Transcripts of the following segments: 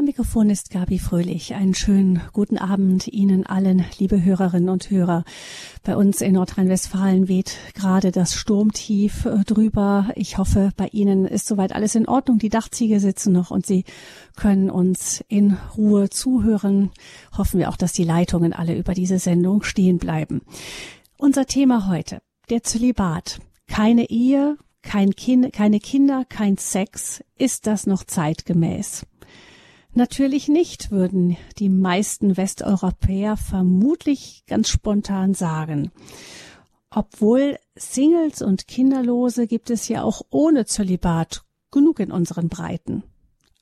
Am Mikrofon ist Gabi Fröhlich. Einen schönen guten Abend Ihnen allen, liebe Hörerinnen und Hörer. Bei uns in Nordrhein-Westfalen weht gerade das Sturmtief äh, drüber. Ich hoffe, bei Ihnen ist soweit alles in Ordnung. Die Dachziege sitzen noch und Sie können uns in Ruhe zuhören. Hoffen wir auch, dass die Leitungen alle über diese Sendung stehen bleiben. Unser Thema heute, der Zölibat. Keine Ehe, kein kind, keine Kinder, kein Sex. Ist das noch zeitgemäß? Natürlich nicht, würden die meisten Westeuropäer vermutlich ganz spontan sagen. Obwohl Singles und Kinderlose gibt es ja auch ohne Zölibat genug in unseren Breiten.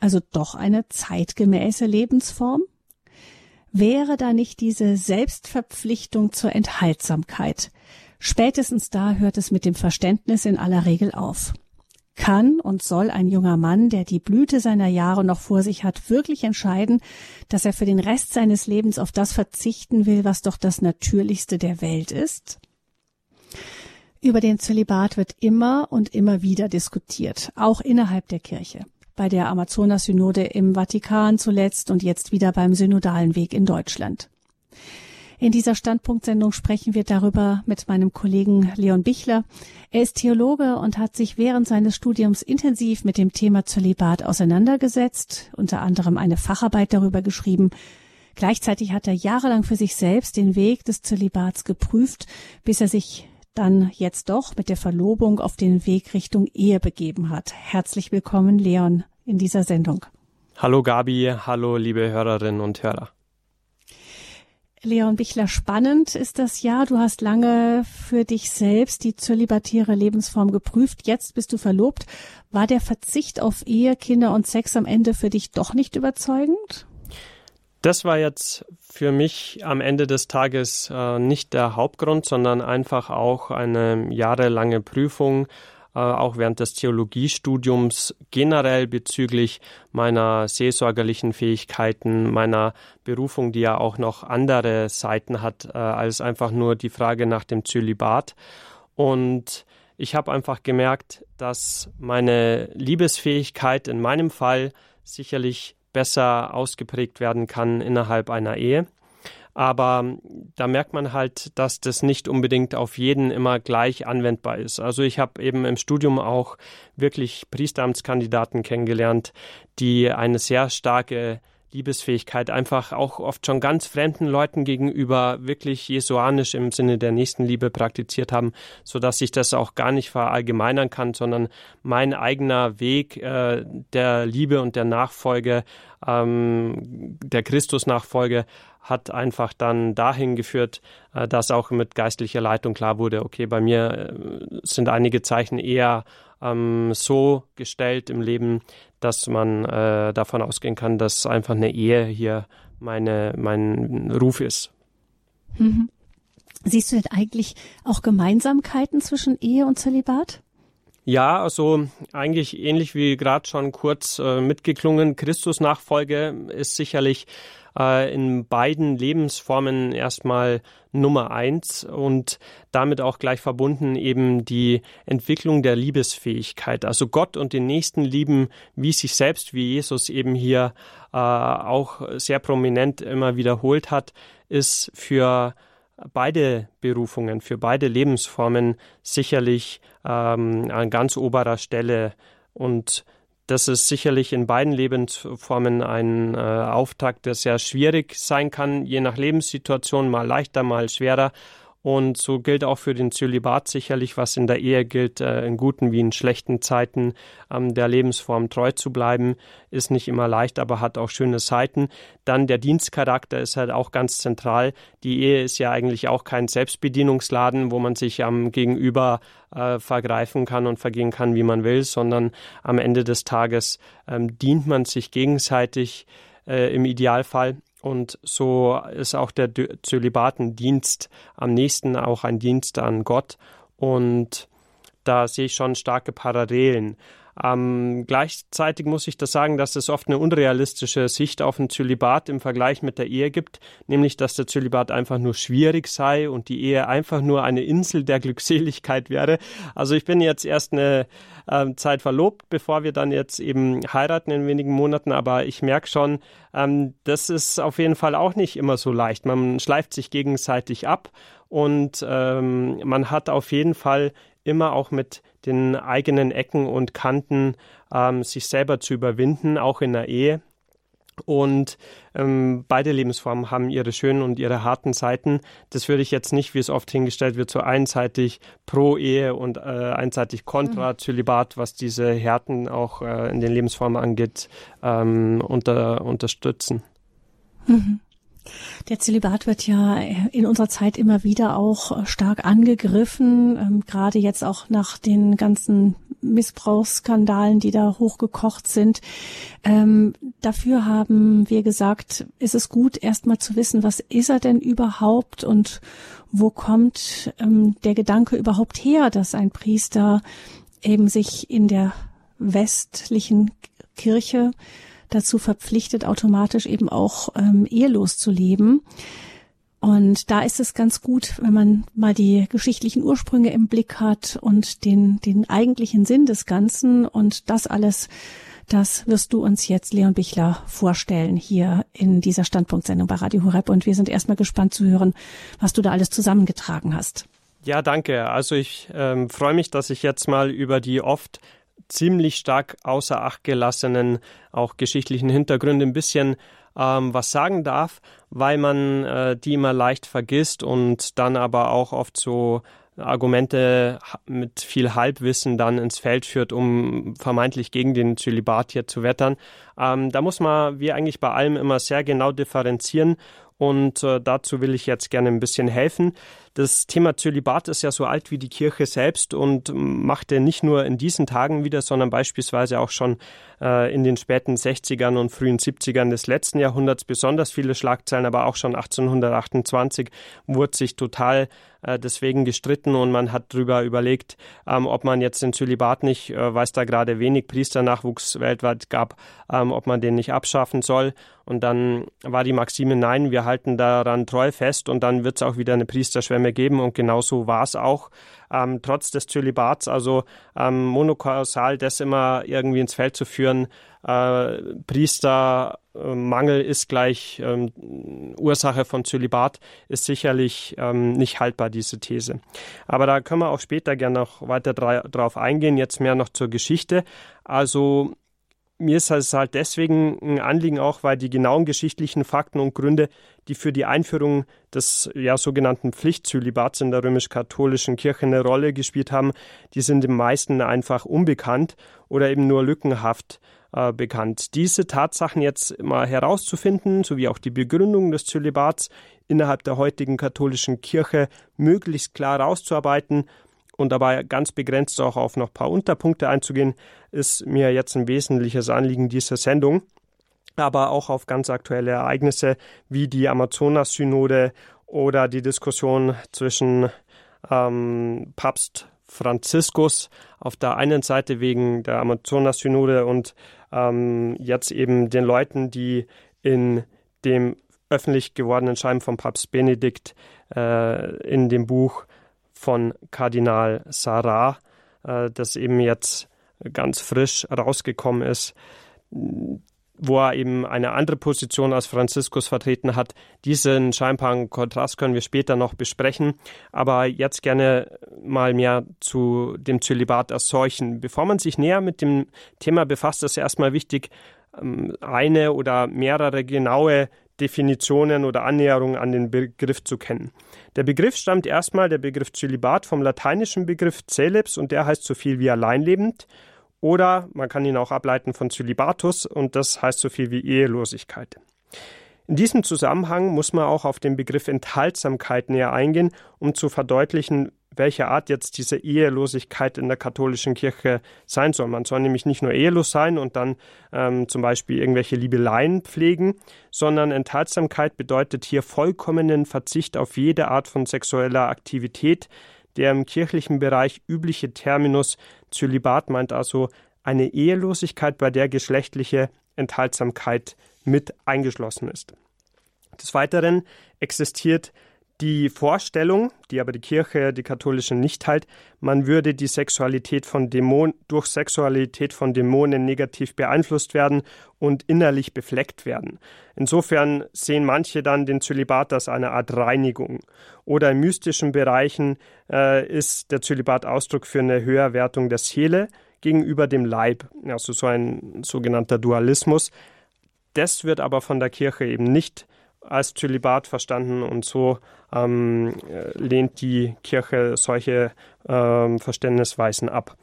Also doch eine zeitgemäße Lebensform? Wäre da nicht diese Selbstverpflichtung zur Enthaltsamkeit? Spätestens da hört es mit dem Verständnis in aller Regel auf kann und soll ein junger Mann, der die Blüte seiner Jahre noch vor sich hat, wirklich entscheiden, dass er für den Rest seines Lebens auf das verzichten will, was doch das Natürlichste der Welt ist? Über den Zölibat wird immer und immer wieder diskutiert, auch innerhalb der Kirche. Bei der Amazonas-Synode im Vatikan zuletzt und jetzt wieder beim synodalen Weg in Deutschland. In dieser Standpunktsendung sprechen wir darüber mit meinem Kollegen Leon Bichler. Er ist Theologe und hat sich während seines Studiums intensiv mit dem Thema Zölibat auseinandergesetzt, unter anderem eine Facharbeit darüber geschrieben. Gleichzeitig hat er jahrelang für sich selbst den Weg des Zölibats geprüft, bis er sich dann jetzt doch mit der Verlobung auf den Weg Richtung Ehe begeben hat. Herzlich willkommen, Leon, in dieser Sendung. Hallo Gabi, hallo liebe Hörerinnen und Hörer. Leon Bichler, spannend ist das ja. Du hast lange für dich selbst die zölibatäre Lebensform geprüft. Jetzt bist du verlobt. War der Verzicht auf Ehe, Kinder und Sex am Ende für dich doch nicht überzeugend? Das war jetzt für mich am Ende des Tages äh, nicht der Hauptgrund, sondern einfach auch eine jahrelange Prüfung auch während des Theologiestudiums generell bezüglich meiner seelsorgerlichen Fähigkeiten, meiner Berufung, die ja auch noch andere Seiten hat äh, als einfach nur die Frage nach dem Zölibat. Und ich habe einfach gemerkt, dass meine Liebesfähigkeit in meinem Fall sicherlich besser ausgeprägt werden kann innerhalb einer Ehe. Aber da merkt man halt, dass das nicht unbedingt auf jeden immer gleich anwendbar ist. Also ich habe eben im Studium auch wirklich Priesteramtskandidaten kennengelernt, die eine sehr starke Liebesfähigkeit einfach auch oft schon ganz fremden Leuten gegenüber wirklich jesuanisch im Sinne der Nächstenliebe praktiziert haben, so dass ich das auch gar nicht verallgemeinern kann, sondern mein eigener Weg äh, der Liebe und der Nachfolge, ähm, der Christusnachfolge hat einfach dann dahin geführt, äh, dass auch mit geistlicher Leitung klar wurde, okay, bei mir äh, sind einige Zeichen eher ähm, so gestellt im Leben, dass man äh, davon ausgehen kann, dass einfach eine Ehe hier meine, mein Ruf ist. Mhm. Siehst du denn eigentlich auch Gemeinsamkeiten zwischen Ehe und Zölibat? Ja, also eigentlich ähnlich wie gerade schon kurz äh, mitgeklungen. Christusnachfolge ist sicherlich äh, in beiden Lebensformen erstmal Nummer eins und damit auch gleich verbunden eben die Entwicklung der Liebesfähigkeit. Also Gott und den Nächsten lieben wie sich selbst, wie Jesus eben hier äh, auch sehr prominent immer wiederholt hat, ist für beide Berufungen, für beide Lebensformen sicherlich ähm, an ganz oberer Stelle und das ist sicherlich in beiden Lebensformen ein äh, Auftakt, der sehr schwierig sein kann, je nach Lebenssituation, mal leichter, mal schwerer. Und so gilt auch für den Zölibat sicherlich, was in der Ehe gilt, äh, in guten wie in schlechten Zeiten ähm, der Lebensform treu zu bleiben, ist nicht immer leicht, aber hat auch schöne Seiten. Dann der Dienstcharakter ist halt auch ganz zentral. Die Ehe ist ja eigentlich auch kein Selbstbedienungsladen, wo man sich am Gegenüber äh, vergreifen kann und vergehen kann, wie man will, sondern am Ende des Tages ähm, dient man sich gegenseitig äh, im Idealfall und so ist auch der Zölibatendienst am nächsten auch ein Dienst an Gott. Und da sehe ich schon starke Parallelen. Ähm, gleichzeitig muss ich das sagen, dass es oft eine unrealistische Sicht auf ein Zölibat im Vergleich mit der Ehe gibt, nämlich dass der Zölibat einfach nur schwierig sei und die Ehe einfach nur eine Insel der Glückseligkeit wäre. Also ich bin jetzt erst eine äh, Zeit verlobt, bevor wir dann jetzt eben heiraten in wenigen Monaten, aber ich merke schon, ähm, das ist auf jeden Fall auch nicht immer so leicht. Man schleift sich gegenseitig ab und ähm, man hat auf jeden Fall immer auch mit den eigenen Ecken und Kanten ähm, sich selber zu überwinden, auch in der Ehe. Und ähm, beide Lebensformen haben ihre schönen und ihre harten Seiten. Das würde ich jetzt nicht, wie es oft hingestellt wird, so einseitig pro Ehe und äh, einseitig kontra mhm. Zölibat, was diese Härten auch äh, in den Lebensformen angeht, ähm, unter, unterstützen. Mhm. Der Zölibat wird ja in unserer Zeit immer wieder auch stark angegriffen, ähm, gerade jetzt auch nach den ganzen Missbrauchsskandalen, die da hochgekocht sind. Ähm, dafür haben wir gesagt, ist es gut, erstmal zu wissen, was ist er denn überhaupt und wo kommt ähm, der Gedanke überhaupt her, dass ein Priester eben sich in der westlichen Kirche dazu verpflichtet, automatisch eben auch ähm, ehelos zu leben. Und da ist es ganz gut, wenn man mal die geschichtlichen Ursprünge im Blick hat und den, den eigentlichen Sinn des Ganzen und das alles, das wirst du uns jetzt, Leon Bichler, vorstellen hier in dieser Standpunktsendung bei Radio Horeb. Und wir sind erstmal gespannt zu hören, was du da alles zusammengetragen hast. Ja, danke. Also ich ähm, freue mich, dass ich jetzt mal über die oft ziemlich stark außer Acht gelassenen, auch geschichtlichen Hintergründe ein bisschen ähm, was sagen darf, weil man äh, die immer leicht vergisst und dann aber auch oft so Argumente mit viel Halbwissen dann ins Feld führt, um vermeintlich gegen den Zölibat hier zu wettern. Ähm, da muss man, wie eigentlich bei allem, immer sehr genau differenzieren und äh, dazu will ich jetzt gerne ein bisschen helfen. Das Thema Zölibat ist ja so alt wie die Kirche selbst und machte nicht nur in diesen Tagen wieder, sondern beispielsweise auch schon äh, in den späten 60ern und frühen 70ern des letzten Jahrhunderts besonders viele Schlagzeilen, aber auch schon 1828 wurde sich total äh, deswegen gestritten und man hat darüber überlegt, ähm, ob man jetzt den Zölibat nicht, äh, weil es da gerade wenig Priesternachwuchs weltweit gab, ähm, ob man den nicht abschaffen soll. Und dann war die Maxime, nein, wir halten daran treu fest und dann wird es auch wieder eine Priesterschwemme geben und genauso war es auch. Ähm, trotz des Zölibats, also ähm, monokausal das immer irgendwie ins Feld zu führen, äh, Priestermangel ist gleich ähm, Ursache von Zölibat, ist sicherlich ähm, nicht haltbar, diese These. Aber da können wir auch später gerne noch weiter drauf eingehen, jetzt mehr noch zur Geschichte. Also mir ist es halt deswegen ein Anliegen auch, weil die genauen geschichtlichen Fakten und Gründe, die für die Einführung des ja sogenannten Pflichtzölibats in der römisch-katholischen Kirche eine Rolle gespielt haben, die sind den meisten einfach unbekannt oder eben nur lückenhaft äh, bekannt. Diese Tatsachen jetzt mal herauszufinden, sowie auch die Begründung des Zölibats innerhalb der heutigen katholischen Kirche möglichst klar herauszuarbeiten, und dabei ganz begrenzt auch auf noch ein paar Unterpunkte einzugehen, ist mir jetzt ein wesentliches Anliegen dieser Sendung. Aber auch auf ganz aktuelle Ereignisse wie die Amazonas-Synode oder die Diskussion zwischen ähm, Papst Franziskus auf der einen Seite wegen der Amazonas-Synode und ähm, jetzt eben den Leuten, die in dem öffentlich gewordenen Schreiben von Papst Benedikt äh, in dem Buch von Kardinal Sarah, äh, das eben jetzt ganz frisch rausgekommen ist, wo er eben eine andere Position als Franziskus vertreten hat. Diesen scheinbaren Kontrast können wir später noch besprechen, aber jetzt gerne mal mehr zu dem Zölibat als solchen. Bevor man sich näher mit dem Thema befasst, ist erstmal wichtig, ähm, eine oder mehrere genaue Definitionen oder Annäherungen an den Begriff zu kennen. Der Begriff stammt erstmal, der Begriff Zölibat, vom lateinischen Begriff Celeps und der heißt so viel wie alleinlebend. Oder man kann ihn auch ableiten von Zölibatus und das heißt so viel wie Ehelosigkeit. In diesem Zusammenhang muss man auch auf den Begriff Enthaltsamkeit näher eingehen, um zu verdeutlichen, welche Art jetzt diese Ehelosigkeit in der katholischen Kirche sein soll. Man soll nämlich nicht nur ehelos sein und dann ähm, zum Beispiel irgendwelche Liebeleien pflegen, sondern Enthaltsamkeit bedeutet hier vollkommenen Verzicht auf jede Art von sexueller Aktivität. Der im kirchlichen Bereich übliche Terminus Zölibat meint also eine Ehelosigkeit, bei der geschlechtliche Enthaltsamkeit mit eingeschlossen ist. Des Weiteren existiert die Vorstellung, die aber die Kirche, die katholische nicht teilt, man würde die Sexualität von Dämonen, durch Sexualität von Dämonen negativ beeinflusst werden und innerlich befleckt werden. Insofern sehen manche dann den Zölibat als eine Art Reinigung. Oder in mystischen Bereichen äh, ist der Zölibat Ausdruck für eine Höherwertung der Seele gegenüber dem Leib, also so ein sogenannter Dualismus. Das wird aber von der Kirche eben nicht als Zölibat verstanden und so ähm, lehnt die Kirche solche ähm, Verständnisweisen ab.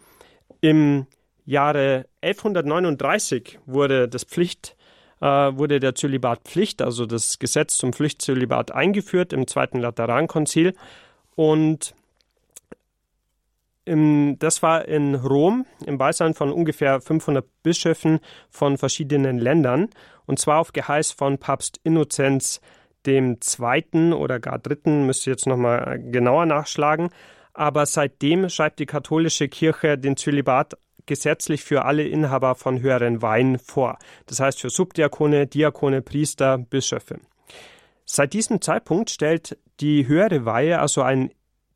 Im Jahre 1139 wurde das Pflicht äh, wurde der Zölibat Pflicht, also das Gesetz zum Pflichtzölibat eingeführt im Zweiten Laterankonzil und im, das war in Rom im Beisein von ungefähr 500 Bischöfen von verschiedenen Ländern und zwar auf Geheiß von Papst Innozenz dem zweiten oder gar dritten, müsst ihr jetzt nochmal genauer nachschlagen. Aber seitdem schreibt die katholische Kirche den Zölibat gesetzlich für alle Inhaber von höheren Weihen vor. Das heißt für Subdiakone, Diakone, Priester, Bischöfe. Seit diesem Zeitpunkt stellt die höhere Weihe also ein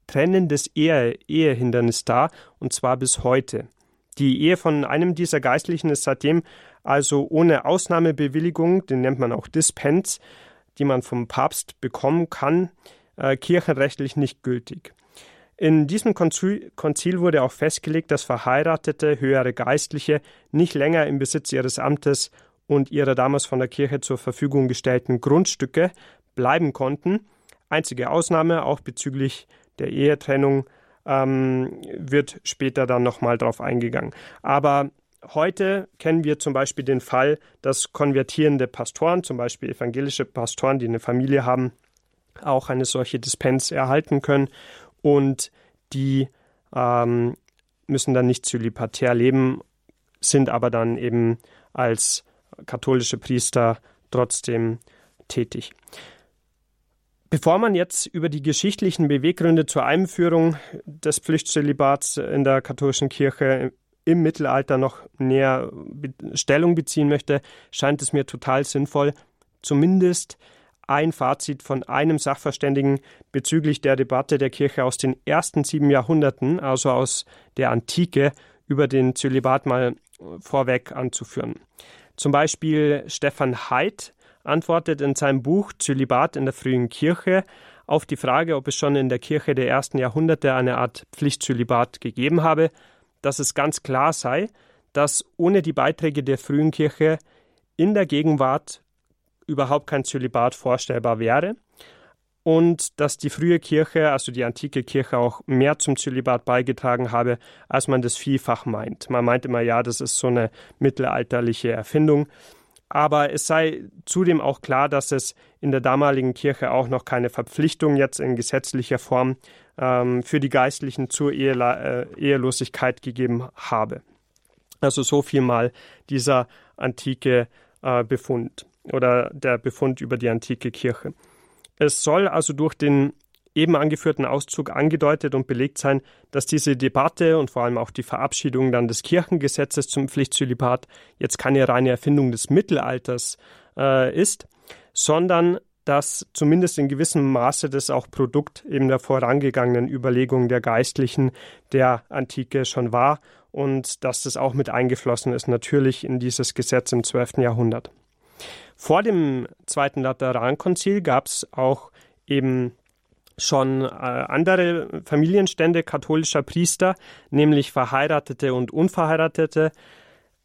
trennendes Ehe Ehehindernis dar, und zwar bis heute. Die Ehe von einem dieser Geistlichen ist seitdem also ohne Ausnahmebewilligung, den nennt man auch Dispens, die man vom Papst bekommen kann, äh, kirchenrechtlich nicht gültig. In diesem Konzil, Konzil wurde auch festgelegt, dass verheiratete höhere Geistliche nicht länger im Besitz ihres Amtes und ihrer damals von der Kirche zur Verfügung gestellten Grundstücke bleiben konnten. Einzige Ausnahme, auch bezüglich der Ehetrennung, ähm, wird später dann nochmal drauf eingegangen. Aber Heute kennen wir zum Beispiel den Fall, dass konvertierende Pastoren, zum Beispiel evangelische Pastoren, die eine Familie haben, auch eine solche Dispens erhalten können und die ähm, müssen dann nicht zölibatär leben, sind aber dann eben als katholische Priester trotzdem tätig. Bevor man jetzt über die geschichtlichen Beweggründe zur Einführung des Pflichtzölibats in der katholischen Kirche im Mittelalter noch näher Stellung beziehen möchte, scheint es mir total sinnvoll, zumindest ein Fazit von einem Sachverständigen bezüglich der Debatte der Kirche aus den ersten sieben Jahrhunderten, also aus der Antike, über den Zölibat mal vorweg anzuführen. Zum Beispiel Stefan Haidt antwortet in seinem Buch Zölibat in der frühen Kirche auf die Frage, ob es schon in der Kirche der ersten Jahrhunderte eine Art Pflichtzölibat gegeben habe, dass es ganz klar sei, dass ohne die Beiträge der frühen Kirche in der Gegenwart überhaupt kein Zölibat vorstellbar wäre und dass die frühe Kirche, also die antike Kirche, auch mehr zum Zölibat beigetragen habe, als man das vielfach meint. Man meint immer, ja, das ist so eine mittelalterliche Erfindung. Aber es sei zudem auch klar, dass es in der damaligen Kirche auch noch keine Verpflichtung jetzt in gesetzlicher Form ähm, für die Geistlichen zur Ehela äh, Ehelosigkeit gegeben habe. Also so viel mal dieser antike äh, Befund oder der Befund über die antike Kirche. Es soll also durch den eben angeführten Auszug angedeutet und belegt sein, dass diese Debatte und vor allem auch die Verabschiedung dann des Kirchengesetzes zum Pflichtzölibat jetzt keine reine Erfindung des Mittelalters äh, ist, sondern dass zumindest in gewissem Maße das auch Produkt eben der vorangegangenen Überlegungen der Geistlichen der Antike schon war und dass das auch mit eingeflossen ist, natürlich in dieses Gesetz im 12. Jahrhundert. Vor dem Zweiten Laterankonzil gab es auch eben schon äh, andere Familienstände katholischer Priester, nämlich Verheiratete und Unverheiratete.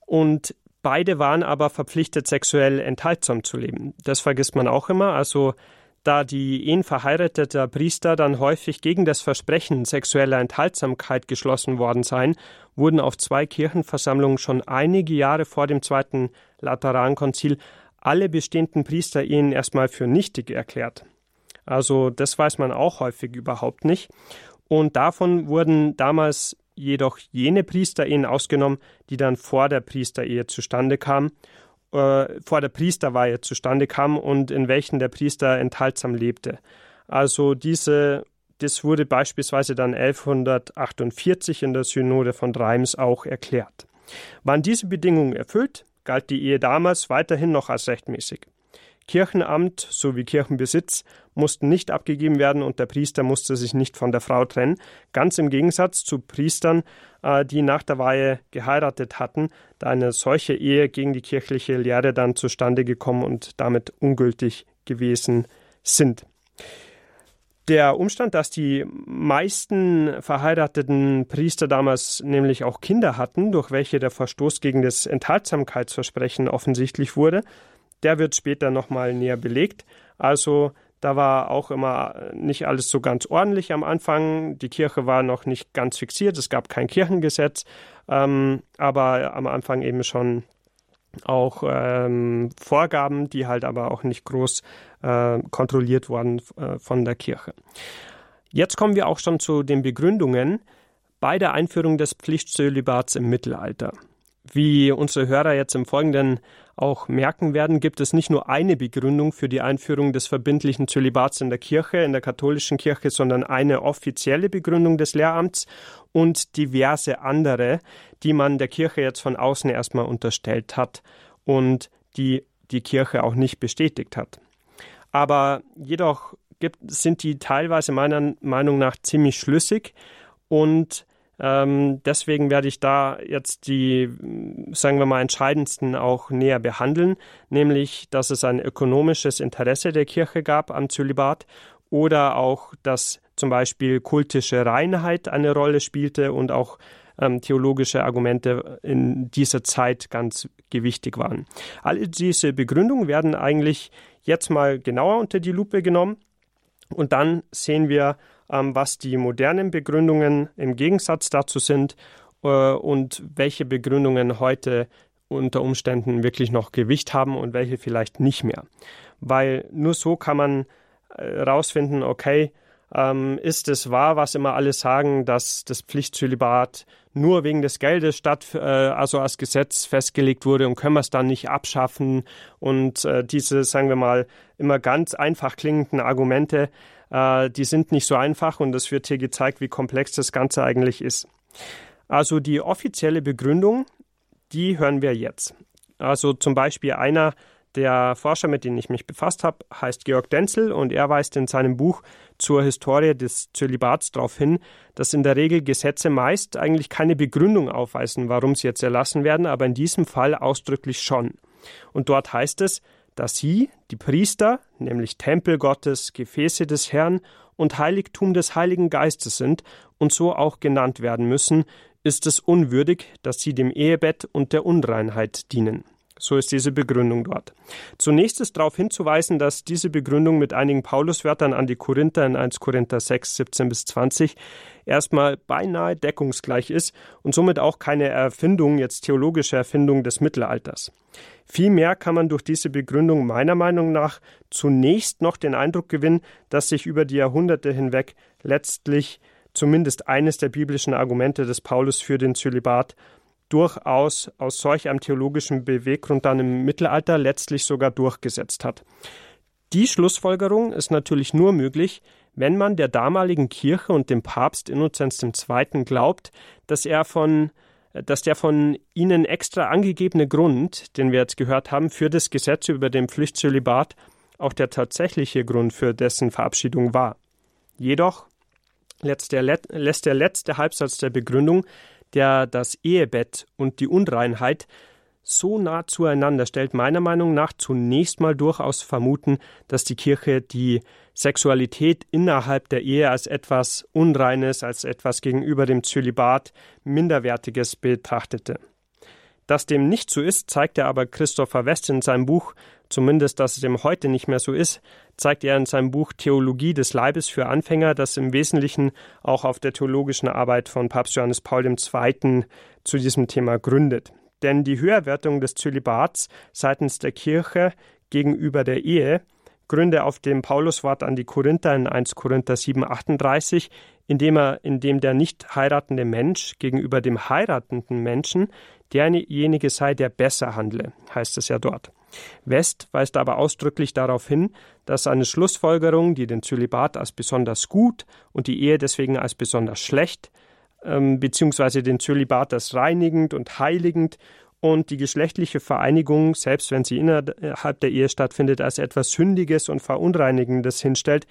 Und Beide waren aber verpflichtet, sexuell enthaltsam zu leben. Das vergisst man auch immer. Also da die Ehen verheirateter Priester dann häufig gegen das Versprechen sexueller Enthaltsamkeit geschlossen worden seien, wurden auf zwei Kirchenversammlungen schon einige Jahre vor dem Zweiten Laterankonzil alle bestehenden Priesterehen erstmal für nichtig erklärt. Also das weiß man auch häufig überhaupt nicht. Und davon wurden damals jedoch jene Priesterehen ausgenommen, die dann vor der Priesterehe zustande kamen, äh, vor der Priesterweihe zustande kamen und in welchen der Priester enthaltsam lebte. Also diese, das wurde beispielsweise dann 1148 in der Synode von Reims auch erklärt. Waren diese Bedingungen erfüllt, galt die Ehe damals weiterhin noch als rechtmäßig. Kirchenamt sowie Kirchenbesitz mussten nicht abgegeben werden und der Priester musste sich nicht von der Frau trennen, ganz im Gegensatz zu Priestern, äh, die nach der Weihe geheiratet hatten, da eine solche Ehe gegen die kirchliche Lehre dann zustande gekommen und damit ungültig gewesen sind. Der Umstand, dass die meisten verheirateten Priester damals nämlich auch Kinder hatten, durch welche der Verstoß gegen das Enthaltsamkeitsversprechen offensichtlich wurde, der wird später nochmal näher belegt. Also da war auch immer nicht alles so ganz ordentlich am Anfang. Die Kirche war noch nicht ganz fixiert, es gab kein Kirchengesetz, ähm, aber am Anfang eben schon auch ähm, Vorgaben, die halt aber auch nicht groß äh, kontrolliert wurden äh, von der Kirche. Jetzt kommen wir auch schon zu den Begründungen bei der Einführung des Pflichtsölibats im Mittelalter. Wie unsere Hörer jetzt im Folgenden auch merken werden, gibt es nicht nur eine Begründung für die Einführung des verbindlichen Zölibats in der Kirche, in der katholischen Kirche, sondern eine offizielle Begründung des Lehramts und diverse andere, die man der Kirche jetzt von außen erstmal unterstellt hat und die die Kirche auch nicht bestätigt hat. Aber jedoch gibt, sind die teilweise meiner Meinung nach ziemlich schlüssig und ähm, deswegen werde ich da jetzt die, sagen wir mal, entscheidendsten auch näher behandeln, nämlich, dass es ein ökonomisches Interesse der Kirche gab am Zölibat oder auch, dass zum Beispiel kultische Reinheit eine Rolle spielte und auch ähm, theologische Argumente in dieser Zeit ganz gewichtig waren. All diese Begründungen werden eigentlich jetzt mal genauer unter die Lupe genommen und dann sehen wir, was die modernen Begründungen im Gegensatz dazu sind äh, und welche Begründungen heute unter Umständen wirklich noch Gewicht haben und welche vielleicht nicht mehr. Weil nur so kann man herausfinden, äh, okay, ähm, ist es wahr, was immer alle sagen, dass das Pflichtzölibat nur wegen des Geldes statt, äh, also als Gesetz festgelegt wurde und können wir es dann nicht abschaffen und diese, sagen wir mal, immer ganz einfach klingenden Argumente, äh, die sind nicht so einfach und es wird hier gezeigt, wie komplex das Ganze eigentlich ist. Also die offizielle Begründung, die hören wir jetzt. Also zum Beispiel einer der Forscher, mit dem ich mich befasst habe, heißt Georg Denzel und er weist in seinem Buch zur Historie des Zölibats darauf hin, dass in der Regel Gesetze meist eigentlich keine Begründung aufweisen, warum sie jetzt erlassen werden, aber in diesem Fall ausdrücklich schon. Und dort heißt es, dass sie, die Priester, nämlich Tempel Gottes, Gefäße des Herrn und Heiligtum des Heiligen Geistes sind und so auch genannt werden müssen, ist es unwürdig, dass sie dem Ehebett und der Unreinheit dienen. So ist diese Begründung dort. Zunächst ist darauf hinzuweisen, dass diese Begründung mit einigen Pauluswörtern an die Korinther in 1 Korinther 6, 17 bis 20 erstmal beinahe deckungsgleich ist und somit auch keine Erfindung, jetzt theologische Erfindung des Mittelalters. Vielmehr kann man durch diese Begründung meiner Meinung nach zunächst noch den Eindruck gewinnen, dass sich über die Jahrhunderte hinweg letztlich zumindest eines der biblischen Argumente des Paulus für den Zölibat durchaus aus solch einem theologischen Beweggrund dann im Mittelalter letztlich sogar durchgesetzt hat. Die Schlussfolgerung ist natürlich nur möglich, wenn man der damaligen Kirche und dem Papst Innozenz II. glaubt, dass er von dass der von Ihnen extra angegebene Grund, den wir jetzt gehört haben, für das Gesetz über den Pflichtzölibat auch der tatsächliche Grund für dessen Verabschiedung war. Jedoch lässt der, lässt der letzte Halbsatz der Begründung der das Ehebett und die Unreinheit so nah zueinander stellt, meiner Meinung nach zunächst mal durchaus vermuten, dass die Kirche die Sexualität innerhalb der Ehe als etwas Unreines, als etwas gegenüber dem Zölibat Minderwertiges betrachtete. Dass dem nicht so ist, zeigt er aber Christopher West in seinem Buch, zumindest dass es dem heute nicht mehr so ist, zeigt er in seinem Buch Theologie des Leibes für Anfänger, das im Wesentlichen auch auf der theologischen Arbeit von Papst Johannes Paul II. zu diesem Thema gründet. Denn die Höherwertung des Zölibats seitens der Kirche gegenüber der Ehe gründe auf dem Pauluswort an die Korinther in 1 Korinther 7, 38, indem er, indem der nicht heiratende Mensch gegenüber dem heiratenden Menschen derjenige sei, der besser handle, heißt es ja dort. West weist aber ausdrücklich darauf hin, dass eine Schlussfolgerung, die den Zölibat als besonders gut und die Ehe deswegen als besonders schlecht ähm, beziehungsweise den Zölibat als reinigend und heiligend und die geschlechtliche Vereinigung, selbst wenn sie innerhalb der Ehe stattfindet, als etwas Sündiges und Verunreinigendes hinstellt,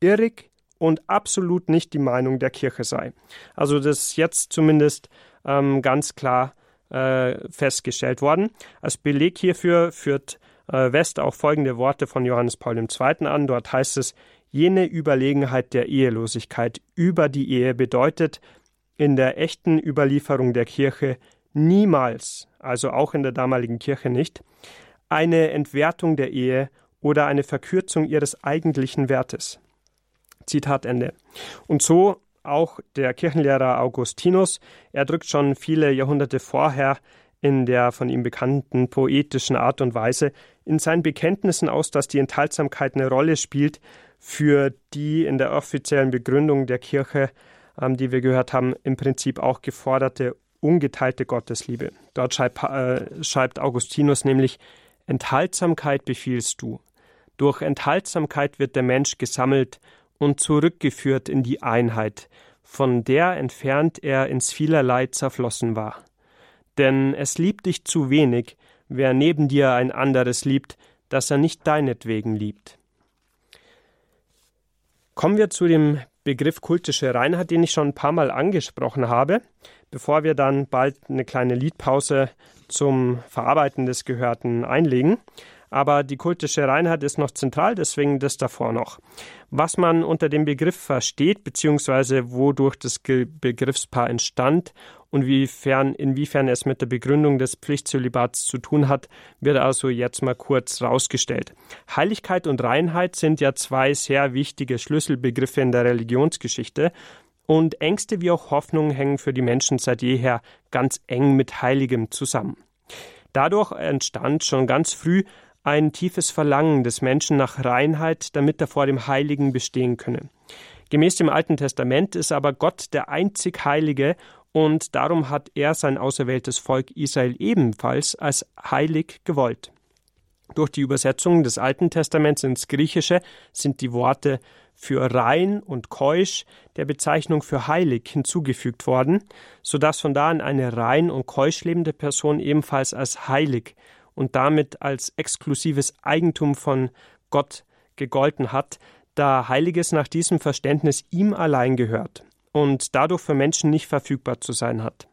irrig und absolut nicht die Meinung der Kirche sei. Also das ist jetzt zumindest ähm, ganz klar äh, festgestellt worden. Als Beleg hierfür führt äh, West auch folgende Worte von Johannes Paul II. an. Dort heißt es, jene Überlegenheit der Ehelosigkeit über die Ehe bedeutet in der echten Überlieferung der Kirche niemals, also auch in der damaligen Kirche nicht, eine Entwertung der Ehe oder eine Verkürzung ihres eigentlichen Wertes. Zitat Ende. Und so auch der Kirchenlehrer Augustinus. Er drückt schon viele Jahrhunderte vorher in der von ihm bekannten poetischen Art und Weise in seinen Bekenntnissen aus, dass die Enthaltsamkeit eine Rolle spielt für die in der offiziellen Begründung der Kirche, ähm, die wir gehört haben, im Prinzip auch geforderte ungeteilte Gottesliebe. Dort schreibt, äh, schreibt Augustinus nämlich Enthaltsamkeit befiehlst du. Durch Enthaltsamkeit wird der Mensch gesammelt und zurückgeführt in die Einheit, von der entfernt er ins vielerlei zerflossen war. Denn es liebt dich zu wenig, wer neben dir ein anderes liebt, das er nicht deinetwegen liebt. Kommen wir zu dem Begriff kultische Reinheit, den ich schon ein paar Mal angesprochen habe, bevor wir dann bald eine kleine Liedpause zum Verarbeiten des Gehörten einlegen aber die kultische Reinheit ist noch zentral, deswegen das davor noch. Was man unter dem Begriff versteht, beziehungsweise wodurch das Begriffspaar entstand und wiefern, inwiefern es mit der Begründung des Pflichtzölibats zu tun hat, wird also jetzt mal kurz rausgestellt. Heiligkeit und Reinheit sind ja zwei sehr wichtige Schlüsselbegriffe in der Religionsgeschichte. Und Ängste wie auch Hoffnungen hängen für die Menschen seit jeher ganz eng mit Heiligem zusammen. Dadurch entstand schon ganz früh ein tiefes Verlangen des Menschen nach Reinheit, damit er vor dem Heiligen bestehen könne. Gemäß dem Alten Testament ist aber Gott der einzig Heilige und darum hat er sein auserwähltes Volk Israel ebenfalls als heilig gewollt. Durch die Übersetzung des Alten Testaments ins Griechische sind die Worte für rein und keusch der Bezeichnung für heilig hinzugefügt worden, so dass von da an eine rein und keusch lebende Person ebenfalls als heilig und damit als exklusives Eigentum von Gott gegolten hat, da Heiliges nach diesem Verständnis ihm allein gehört und dadurch für Menschen nicht verfügbar zu sein hat.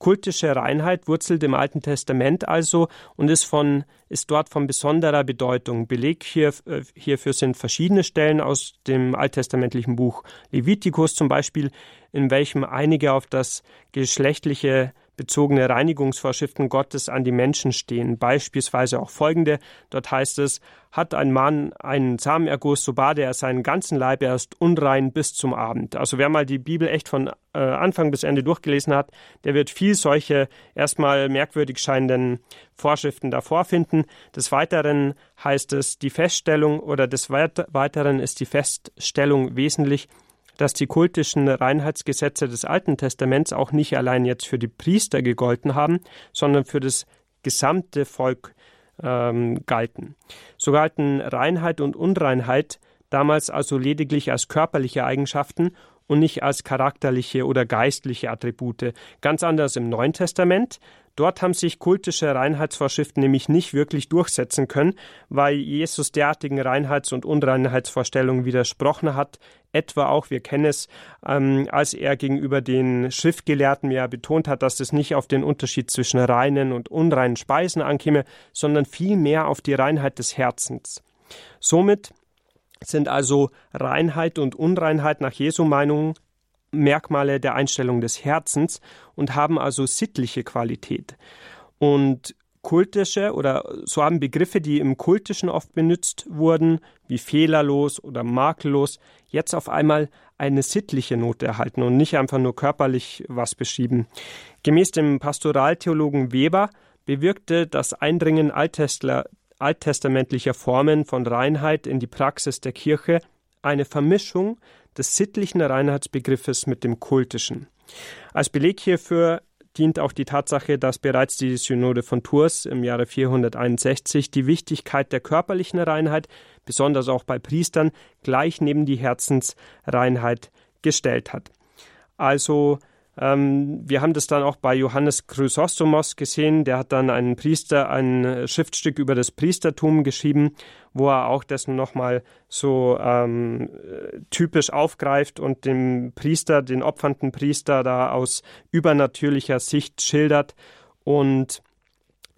Kultische Reinheit wurzelt im Alten Testament also und ist, von, ist dort von besonderer Bedeutung. Beleg hier, äh, hierfür sind verschiedene Stellen aus dem alttestamentlichen Buch Levitikus zum Beispiel, in welchem einige auf das geschlechtliche bezogene Reinigungsvorschriften Gottes an die Menschen stehen. Beispielsweise auch folgende. Dort heißt es, hat ein Mann einen Samenerguss, so bade er seinen ganzen Leib erst unrein bis zum Abend. Also wer mal die Bibel echt von äh, Anfang bis Ende durchgelesen hat, der wird viel solche erstmal merkwürdig scheinenden Vorschriften davor finden. Des Weiteren heißt es, die Feststellung oder des Weiteren ist die Feststellung wesentlich, dass die kultischen Reinheitsgesetze des Alten Testaments auch nicht allein jetzt für die Priester gegolten haben, sondern für das gesamte Volk ähm, galten. So galten Reinheit und Unreinheit damals also lediglich als körperliche Eigenschaften und nicht als charakterliche oder geistliche Attribute. Ganz anders im Neuen Testament. Dort haben sich kultische Reinheitsvorschriften nämlich nicht wirklich durchsetzen können, weil Jesus derartigen Reinheits- und Unreinheitsvorstellungen widersprochen hat, etwa auch, wir kennen es, ähm, als er gegenüber den Schriftgelehrten ja betont hat, dass es nicht auf den Unterschied zwischen reinen und unreinen Speisen ankäme, sondern vielmehr auf die Reinheit des Herzens. Somit sind also Reinheit und Unreinheit nach Jesu Meinung Merkmale der Einstellung des Herzens und haben also sittliche Qualität. Und kultische oder so haben Begriffe, die im kultischen oft benutzt wurden, wie fehlerlos oder makellos, jetzt auf einmal eine sittliche Note erhalten und nicht einfach nur körperlich was beschrieben. Gemäß dem Pastoraltheologen Weber bewirkte das Eindringen Alttestler, alttestamentlicher Formen von Reinheit in die Praxis der Kirche eine Vermischung des sittlichen Reinheitsbegriffes mit dem kultischen. Als Beleg hierfür dient auch die Tatsache, dass bereits die Synode von Tours im Jahre 461 die Wichtigkeit der körperlichen Reinheit, besonders auch bei Priestern, gleich neben die Herzensreinheit gestellt hat. Also Ähm, wir haben das dann auch bei Johannes Chrysostomos gesehen. Der hat dann einen Priester, ein Schriftstück über das Priestertum geschrieben, wo er auch das nochmal so ähm, typisch aufgreift und dem Priester, den opfernden Priester da aus übernatürlicher Sicht schildert. Und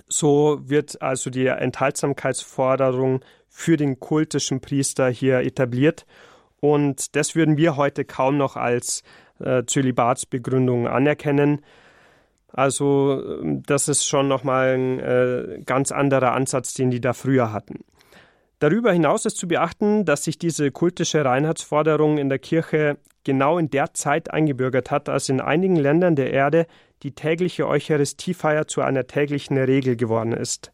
so wird also die Enthaltsamkeitsforderung für den kultischen Priester hier etabliert. Und das würden wir heute kaum noch als äh, Zölibatsbegründung anerkennen. Also das ist schon nochmal ein äh, ganz anderer Ansatz, den die da früher hatten. Darüber hinaus ist zu beachten, dass sich diese kultische Reinheitsforderung in der Kirche genau in der Zeit eingebürgert hat, als in einigen Ländern der Erde die tägliche Eucharistiefeier zu einer täglichen Regel geworden ist.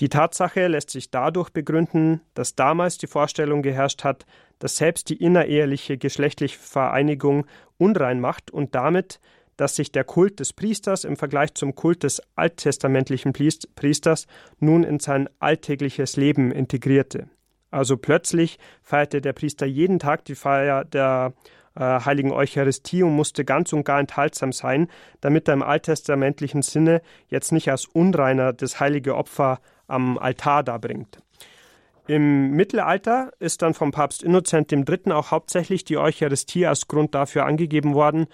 Die Tatsache lässt sich dadurch begründen, dass damals die Vorstellung geherrscht hat, dass selbst die innereheliche geschlechtliche Vereinigung unrein macht und damit, dass sich der Kult des Priesters im Vergleich zum Kult des alttestamentlichen Priesters nun in sein alltägliches Leben integrierte. Also plötzlich feierte der Priester jeden Tag die Feier der äh, heiligen Eucharistie und musste ganz und gar enthaltsam sein, damit er im alttestamentlichen Sinne jetzt nicht als Unreiner das heilige Opfer am Altar darbringt. Im Mittelalter ist dann vom Papst Innozent III. auch hauptsächlich die Eucharistie als Grund dafür angegeben worden,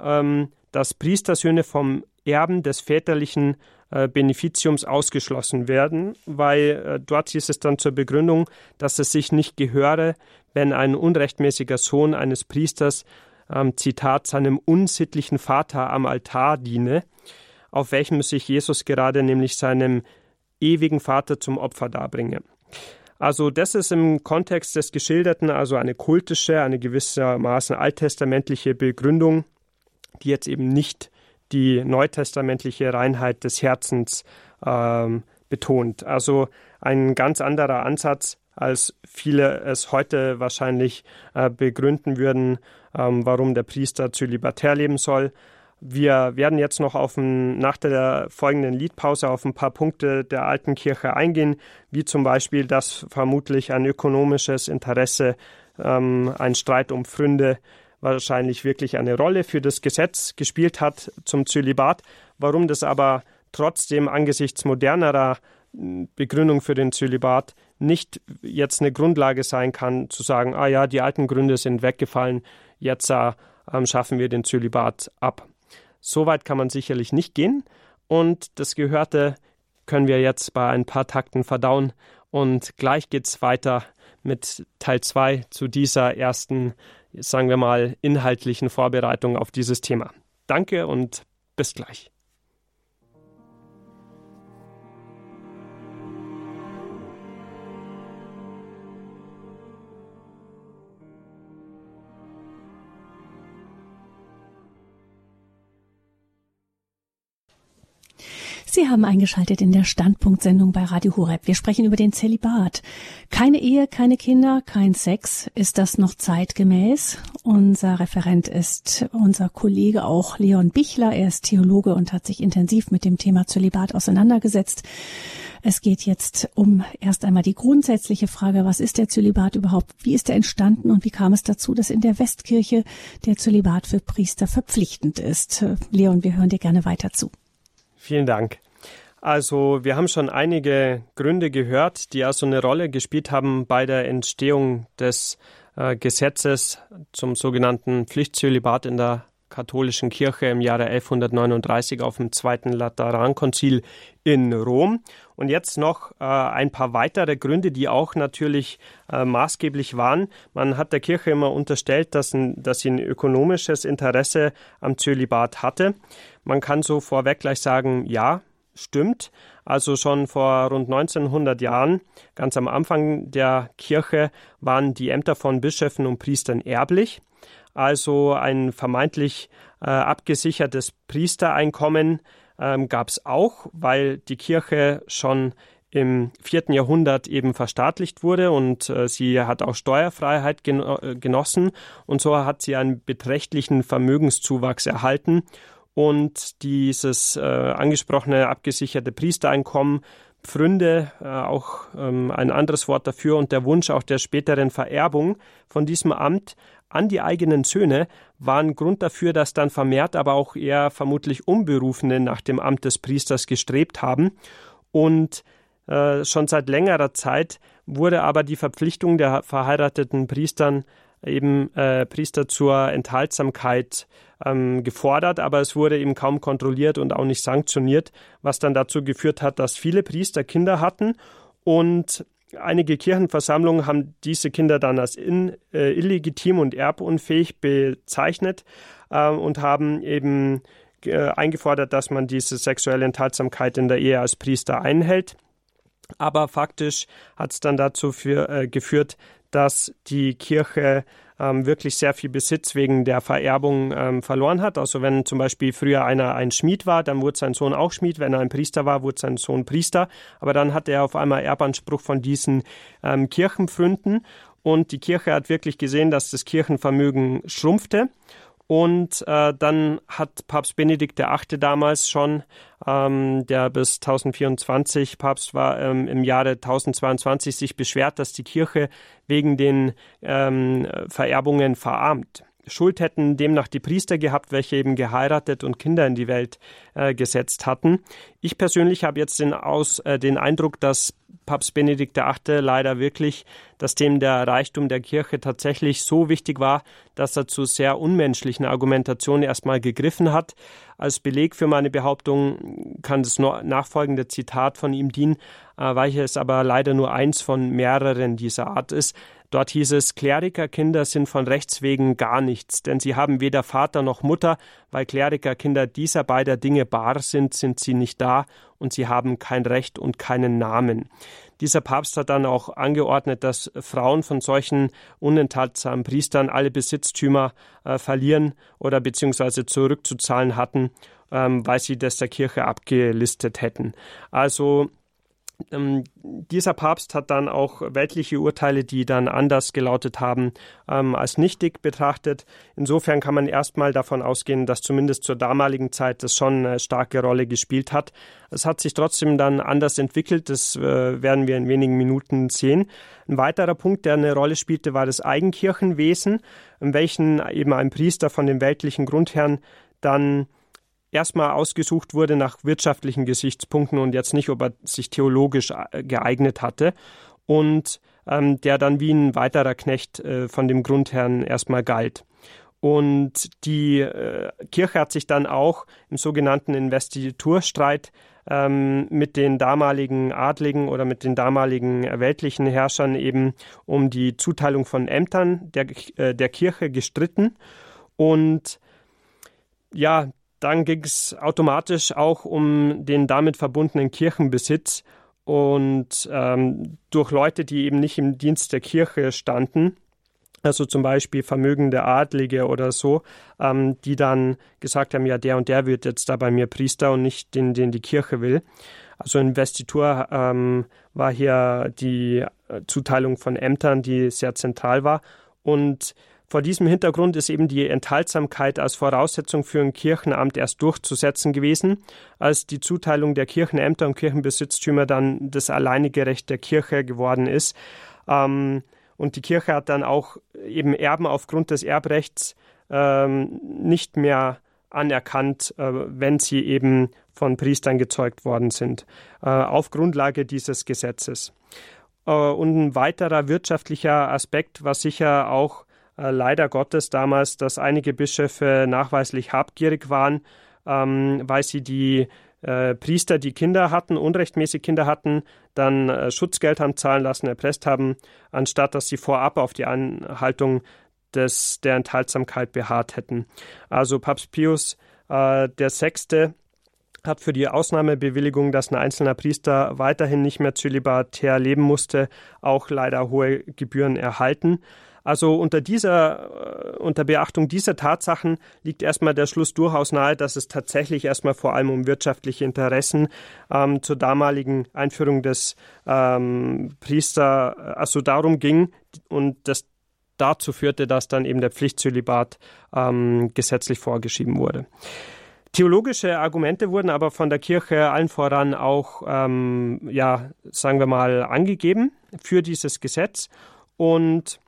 ähm, dass Priestersöhne vom Erben des väterlichen äh, Beneficiums ausgeschlossen werden, weil äh, dort hieß es dann zur Begründung, dass es sich nicht gehöre, wenn ein unrechtmäßiger Sohn eines Priesters, ähm, Zitat, seinem unsittlichen Vater am Altar diene, auf welchem sich Jesus gerade nämlich seinem ewigen Vater zum Opfer darbringe. Also das ist im Kontext des Geschilderten also eine kultische, eine gewissermaßen alttestamentliche Begründung, die jetzt eben nicht die neutestamentliche Reinheit des Herzens ähm, betont. Also ein ganz anderer Ansatz, als viele es heute wahrscheinlich äh, begründen würden, ähm, warum der Priester zölibatär leben soll. Wir werden jetzt noch auf ein, nach der folgenden Liedpause auf ein paar Punkte der alten Kirche eingehen, wie zum Beispiel, dass vermutlich ein ökonomisches Interesse, ähm, ein Streit um Pfründe wahrscheinlich wirklich eine Rolle für das Gesetz gespielt hat zum Zölibat. Warum das aber trotzdem angesichts modernerer Begründung für den Zölibat nicht jetzt eine Grundlage sein kann, zu sagen, ah ja, die alten Gründe sind weggefallen, jetzt äh, schaffen wir den Zölibat ab. So weit kann man sicherlich nicht gehen. Und das Gehörte können wir jetzt bei ein paar Takten verdauen. Und gleich geht es weiter mit Teil 2 zu dieser ersten, sagen wir mal, inhaltlichen Vorbereitung auf dieses Thema. Danke und bis gleich. Sie haben eingeschaltet in der Standpunktsendung bei Radio Horeb. Wir sprechen über den Zölibat. Keine Ehe, keine Kinder, kein Sex. Ist das noch zeitgemäß? Unser Referent ist unser Kollege auch Leon Bichler. Er ist Theologe und hat sich intensiv mit dem Thema Zölibat auseinandergesetzt. Es geht jetzt um erst einmal die grundsätzliche Frage, was ist der Zölibat überhaupt? Wie ist er entstanden und wie kam es dazu, dass in der Westkirche der Zölibat für Priester verpflichtend ist? Leon, wir hören dir gerne weiter zu. Vielen Dank. Also wir haben schon einige Gründe gehört, die also eine Rolle gespielt haben bei der Entstehung des äh, Gesetzes zum sogenannten Pflichtzölibat in der katholischen Kirche im Jahre 1139 auf dem Zweiten Laterankonzil in Rom. Und jetzt noch äh, ein paar weitere Gründe, die auch natürlich äh, maßgeblich waren. Man hat der Kirche immer unterstellt, dass, ein, dass sie ein ökonomisches Interesse am Zölibat hatte. Man kann so vorweg gleich sagen, ja, stimmt. Also schon vor rund 1900 Jahren, ganz am Anfang der Kirche, waren die Ämter von Bischöfen und Priestern erblich. Also ein vermeintlich äh, abgesichertes Priestereinkommen ähm, gab es auch, weil die Kirche schon im vierten Jahrhundert eben verstaatlicht wurde und äh, sie hat auch Steuerfreiheit gen äh, genossen und so hat sie einen beträchtlichen Vermögenszuwachs erhalten und dieses äh, angesprochene abgesicherte Priestereinkommen Pfründe, äh, auch ähm, ein anderes Wort dafür, und der Wunsch auch der späteren Vererbung von diesem Amt an die eigenen Söhne waren Grund dafür, dass dann vermehrt aber auch eher vermutlich Unberufene nach dem Amt des Priesters gestrebt haben. Und äh, schon seit längerer Zeit wurde aber die Verpflichtung der verheirateten Priestern eben äh, Priester zur Enthaltsamkeit ähm, gefordert, aber es wurde eben kaum kontrolliert und auch nicht sanktioniert, was dann dazu geführt hat, dass viele Priester Kinder hatten und einige Kirchenversammlungen haben diese Kinder dann als in, äh, illegitim und erbunfähig bezeichnet äh, und haben eben äh, eingefordert, dass man diese sexuelle Enthaltsamkeit in der Ehe als Priester einhält. Aber faktisch hat es dann dazu für, äh, geführt, dass die Kirche ähm, wirklich sehr viel Besitz wegen der Vererbung ähm, verloren hat. Also wenn zum Beispiel früher einer ein Schmied war, dann wurde sein Sohn auch Schmied. Wenn er ein Priester war, wurde sein Sohn Priester. Aber dann hatte er auf einmal Erbanspruch von diesen ähm, Kirchenpfründen. Und die Kirche hat wirklich gesehen, dass das Kirchenvermögen schrumpfte. Und äh, dann hat Papst Benedikt VIII. damals schon, ähm, der bis 1024 Papst war, ähm, im Jahre 1022 sich beschwert, dass die Kirche wegen den ähm, Vererbungen verarmt. Schuld hätten demnach die Priester gehabt, welche eben geheiratet und Kinder in die Welt äh, gesetzt hatten. Ich persönlich habe jetzt den, Aus, äh, den Eindruck, dass Papst Benedikt VIII. leider wirklich, dass dem der Reichtum der Kirche tatsächlich so wichtig war, dass er zu sehr unmenschlichen Argumentationen erstmal gegriffen hat. Als Beleg für meine Behauptung kann das nachfolgende Zitat von ihm dienen, äh, welches aber leider nur eins von mehreren dieser Art ist. Dort hieß es, Klerikerkinder sind von Rechts wegen gar nichts, denn sie haben weder Vater noch Mutter, weil Klerikerkinder dieser beider Dinge bar sind, sind sie nicht da und sie haben kein Recht und keinen Namen. Dieser Papst hat dann auch angeordnet, dass Frauen von solchen unenthaltsamen Priestern alle Besitztümer äh, verlieren oder beziehungsweise zurückzuzahlen hatten, ähm, weil sie das der Kirche abgelistet hätten. Also ähm, dieser Papst hat dann auch weltliche Urteile, die dann anders gelautet haben, ähm, als nichtig betrachtet. Insofern kann man erstmal davon ausgehen, dass zumindest zur damaligen Zeit das schon eine starke Rolle gespielt hat. Es hat sich trotzdem dann anders entwickelt, das äh, werden wir in wenigen Minuten sehen. Ein weiterer Punkt, der eine Rolle spielte, war das Eigenkirchenwesen, in welchem eben ein Priester von dem weltlichen Grundherrn dann erstmal ausgesucht wurde nach wirtschaftlichen Gesichtspunkten und jetzt nicht, ob er sich theologisch äh, geeignet hatte. Und ähm, der dann wie ein weiterer Knecht äh, von dem Grundherrn erstmal galt. Und die äh, Kirche hat sich dann auch im sogenannten Investiturstreit ähm, mit den damaligen Adligen oder mit den damaligen weltlichen Herrschern eben um die Zuteilung von Ämtern der, äh, der Kirche gestritten. Und ja, dann ging es automatisch auch um den damit verbundenen Kirchenbesitz und ähm, durch Leute, die eben nicht im Dienst der Kirche standen, also zum Beispiel vermögende Adlige oder so, ähm, die dann gesagt haben, ja, der und der wird jetzt da bei mir Priester und nicht den, den die Kirche will. Also Investitur ähm, war hier die äh, Zuteilung von Ämtern, die sehr zentral war. Und vor diesem Hintergrund ist eben die Enthaltsamkeit als Voraussetzung für ein Kirchenamt erst durchzusetzen gewesen, als die Zuteilung der Kirchenämter und Kirchenbesitztümer dann das alleinige Recht der Kirche geworden ist. Ähm, und die Kirche hat dann auch eben Erben aufgrund des Erbrechts ähm, nicht mehr anerkannt, äh, wenn sie eben von Priestern gezeugt worden sind, äh, auf Grundlage dieses Gesetzes. Äh, und ein weiterer wirtschaftlicher Aspekt war sicher auch leider Gottes damals, dass einige Bischöfe nachweislich habgierig waren, ähm, weil sie die äh, Priester, die Kinder hatten, unrechtmäßig Kinder hatten, dann äh, Schutzgeld haben zahlen lassen, erpresst haben, anstatt dass sie vorab auf die Anhaltung des, der Enthaltsamkeit beharrt hätten. Also Papst Pius äh, der Sechste hat für die Ausnahmebewilligung, dass ein einzelner Priester weiterhin nicht mehr zölibatär leben musste, auch leider hohe Gebühren erhalten. Also unter dieser, äh, unter Beachtung dieser Tatsachen liegt erstmal der Schluss durchaus nahe, dass es tatsächlich erstmal vor allem um wirtschaftliche Interessen ähm, zur damaligen Einführung des ähm, Priester, also darum ging und das dazu führte, dass dann eben der Pflichtzölibat ähm, gesetzlich vorgeschrieben wurde. Theologische Argumente wurden aber von der Kirche allen voran auch, ähm, ja, sagen wir mal, angegeben für dieses Gesetz. Und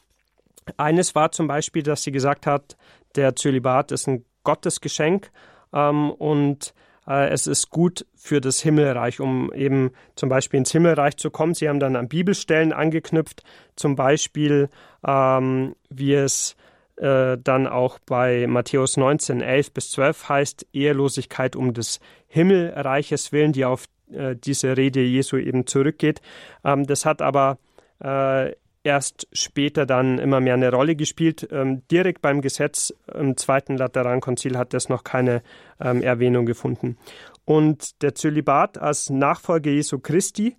eines war zum Beispiel, dass sie gesagt hat, der Zölibat ist ein Gottesgeschenk ähm, und äh, es ist gut für das Himmelreich, um eben zum Beispiel ins Himmelreich zu kommen. Sie haben dann an Bibelstellen angeknüpft, zum Beispiel ähm, wie es äh, dann auch bei Matthäus 19, 11 bis 12 heißt, Ehelosigkeit um des Himmelreiches willen, die auf äh, diese Rede Jesu eben zurückgeht. Ähm, das hat aber äh, erst später dann immer mehr eine Rolle gespielt. Ähm, direkt beim Gesetz im Zweiten Laterankonzil hat das noch keine ähm, Erwähnung gefunden. Und der Zölibat als Nachfolger Jesu Christi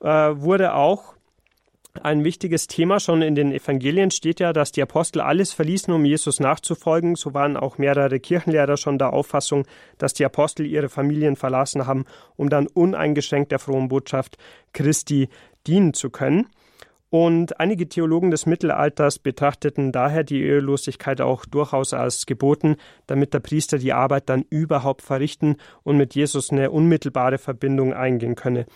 äh, wurde auch ein wichtiges Thema. Schon in den Evangelien steht ja, dass die Apostel alles verließen, um Jesus nachzufolgen. So waren auch mehrere Kirchenlehrer schon der Auffassung, dass die Apostel ihre Familien verlassen haben, um dann uneingeschränkt der frohen Botschaft Christi dienen zu können. Und einige Theologen des Mittelalters betrachteten daher die Ehelosigkeit auch durchaus als geboten, damit der Priester die Arbeit dann überhaupt verrichten und mit Jesus eine unmittelbare Verbindung eingehen könne.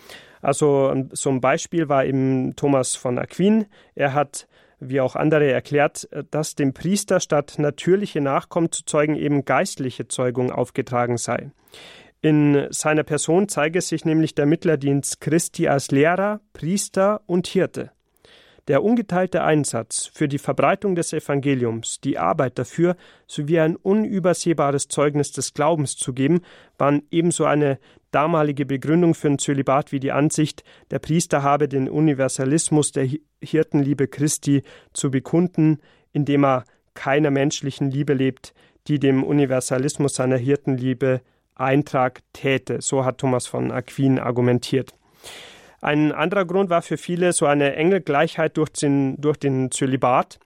Also so ein Beispiel war eben Thomas von Aquin. Er hat wie auch andere erklärt, dass dem Priester statt natürliche Nachkommen zu zeugen eben geistliche Zeugung aufgetragen sei. In seiner Person zeige sich nämlich der Mittlerdienst Christi als Lehrer, Priester und Hirte. Der ungeteilte Einsatz für die Verbreitung des Evangeliums, die Arbeit dafür sowie ein unübersehbares Zeugnis des Glaubens zu geben, waren ebenso eine damalige Begründung für ein Zölibat wie die Ansicht, der Priester habe den Universalismus der Hirtenliebe Christi zu bekunden, indem er keiner menschlichen Liebe lebt, die dem Universalismus seiner Hirtenliebe Eintrag täte. So hat Thomas von Aquin argumentiert. Ein anderer Grund war für viele so eine enge Gleichheit durch den, durch den Zölibat.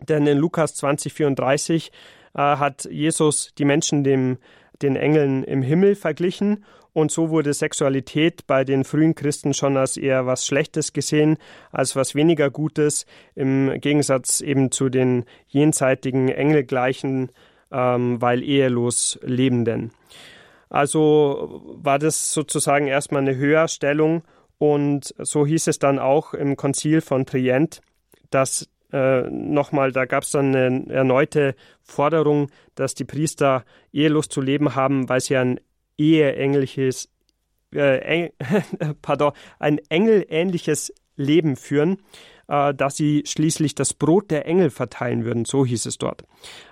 Denn in Lukas 20,34 äh, hat Jesus die Menschen dem, den Engeln im Himmel verglichen und so wurde Sexualität bei den frühen Christen schon als eher was Schlechtes gesehen, als was weniger Gutes, im Gegensatz eben zu den jenseitigen Engelgleichen, ähm, weil ehelos Lebenden. Also war das sozusagen erstmal eine Höherstellung und so hieß es dann auch im Konzil von Trient, dass äh, nochmal, da gab es dann eine erneute Forderung, dass die Priester ehelos zu leben haben, weil sie ein eheähnliches, äh, pardon, ein engelähnliches Leben führen, äh, dass sie schließlich das Brot der Engel verteilen würden, so hieß es dort.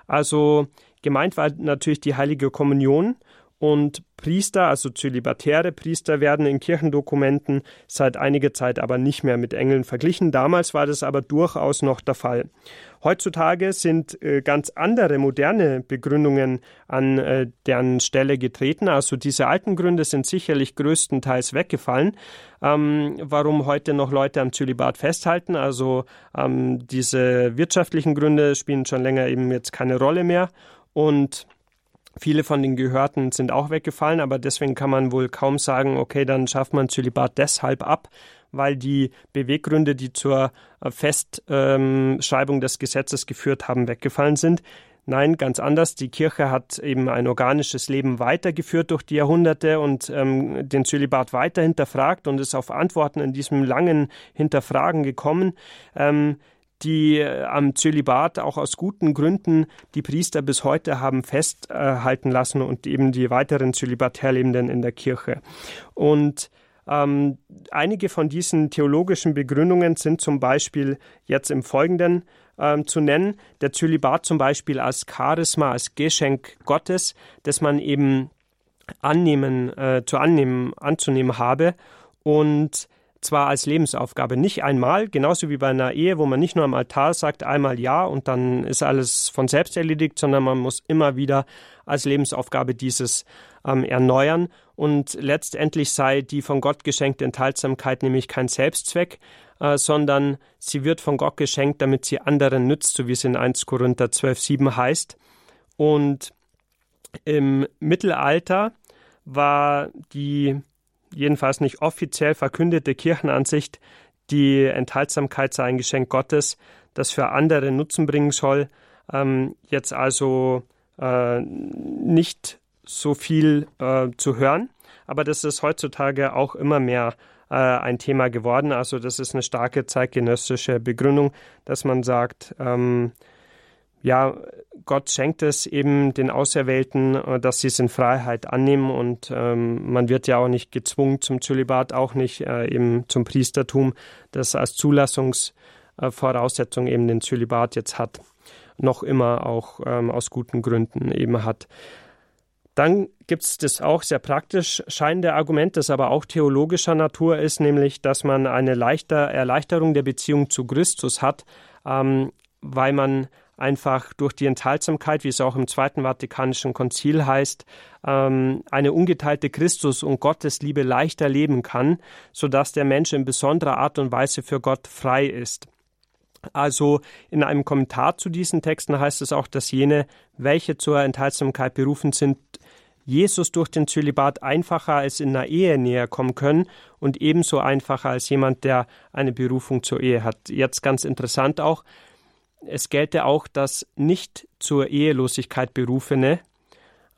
Also gemeint war natürlich die heilige Kommunion und Priester, also zölibatäre Priester, werden in Kirchendokumenten seit einiger Zeit aber nicht mehr mit Engeln verglichen. Damals war das aber durchaus noch der Fall. Heutzutage sind äh, ganz andere moderne Begründungen an äh, deren Stelle getreten. Also diese alten Gründe sind sicherlich größtenteils weggefallen. Ähm, warum heute noch Leute am Zölibat festhalten? Also ähm, diese wirtschaftlichen Gründe spielen schon länger eben jetzt keine Rolle mehr. Und Viele von den Gehörten sind auch weggefallen, aber deswegen kann man wohl kaum sagen, okay, dann schafft man Zölibat deshalb ab, weil die Beweggründe, die zur äh, Festschreibung des Gesetzes geführt haben, weggefallen sind. Nein, ganz anders. Die Kirche hat eben ein organisches Leben weitergeführt durch die Jahrhunderte und ähm, den Zölibat weiter hinterfragt und ist auf Antworten in diesem langen Hinterfragen gekommen. Ähm, die äh, am Zölibat auch aus guten Gründen die Priester bis heute haben festhalten lassen und eben die weiteren Zölibatärlebenden in der Kirche. Und ähm, einige von diesen theologischen Begründungen sind zum Beispiel jetzt im Folgenden ähm, zu nennen. Der Zölibat zum Beispiel als Charisma, als Geschenk Gottes, das man eben annehmen, äh, zu annehmen, anzunehmen habe und zwar als Lebensaufgabe. Nicht einmal, genauso wie bei einer Ehe, wo man nicht nur am Altar sagt, einmal ja und dann ist alles von selbst erledigt, sondern man muss immer wieder als Lebensaufgabe dieses ähm, erneuern. Und letztendlich sei die von Gott geschenkte Enthaltsamkeit nämlich kein Selbstzweck, äh, sondern sie wird von Gott geschenkt, damit sie anderen nützt, so wie es in 1 Korinther 12,7 heißt. Und im Mittelalter war die jedenfalls nicht offiziell verkündete Kirchenansicht, die Enthaltsamkeit sei ein Geschenk Gottes, das für andere Nutzen bringen soll, ähm, jetzt also äh, nicht so viel äh, zu hören, aber das ist heutzutage auch immer mehr äh, ein Thema geworden. Also das ist eine starke zeitgenössische Begründung, dass man sagt, ähm, ja, Gott schenkt es eben den Auserwählten, äh, dass sie es in Freiheit annehmen und ähm, man wird ja auch nicht gezwungen zum Zölibat, auch nicht äh, eben zum Priestertum, das als Zulassungsvoraussetzung eben den Zölibat jetzt hat, noch immer auch ähm, aus guten Gründen eben hat. Dann gibt es das auch sehr praktisch scheinende Argument, das aber auch theologischer Natur ist, nämlich, dass man eine leichter Erleichterung der Beziehung zu Christus hat, ähm, weil man einfach durch die Enthaltsamkeit, wie es auch im Zweiten Vatikanischen Konzil heißt, ähm, eine ungeteilte Christus- und Gottesliebe leichter leben kann, sodass der Mensch in besonderer Art und Weise für Gott frei ist. Also in einem Kommentar zu diesen Texten heißt es auch, dass jene, welche zur Enthaltsamkeit berufen sind, Jesus durch den Zölibat einfacher als in einer Ehe näher kommen können und ebenso einfacher als jemand, der eine Berufung zur Ehe hat. Jetzt ganz interessant auch, es gelte auch, dass nicht zur Ehelosigkeit Berufene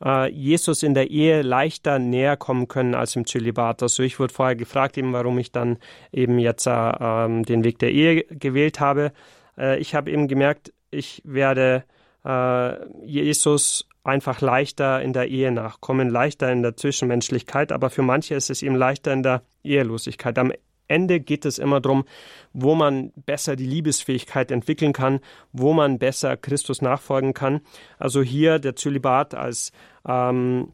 äh, Jesus in der Ehe leichter näher kommen können als im Zölibat. Also ich wurde vorher gefragt, eben warum ich dann eben jetzt äh, den Weg der Ehe gewählt habe. Äh, ich habe eben gemerkt, ich werde äh, Jesus einfach leichter in der Ehe nachkommen, leichter in der Zwischenmenschlichkeit, aber für manche ist es eben leichter in der Ehelosigkeit. Am Ende geht es immer darum, wo man besser die Liebesfähigkeit entwickeln kann, wo man besser Christus nachfolgen kann. Also hier der Zölibat als ähm,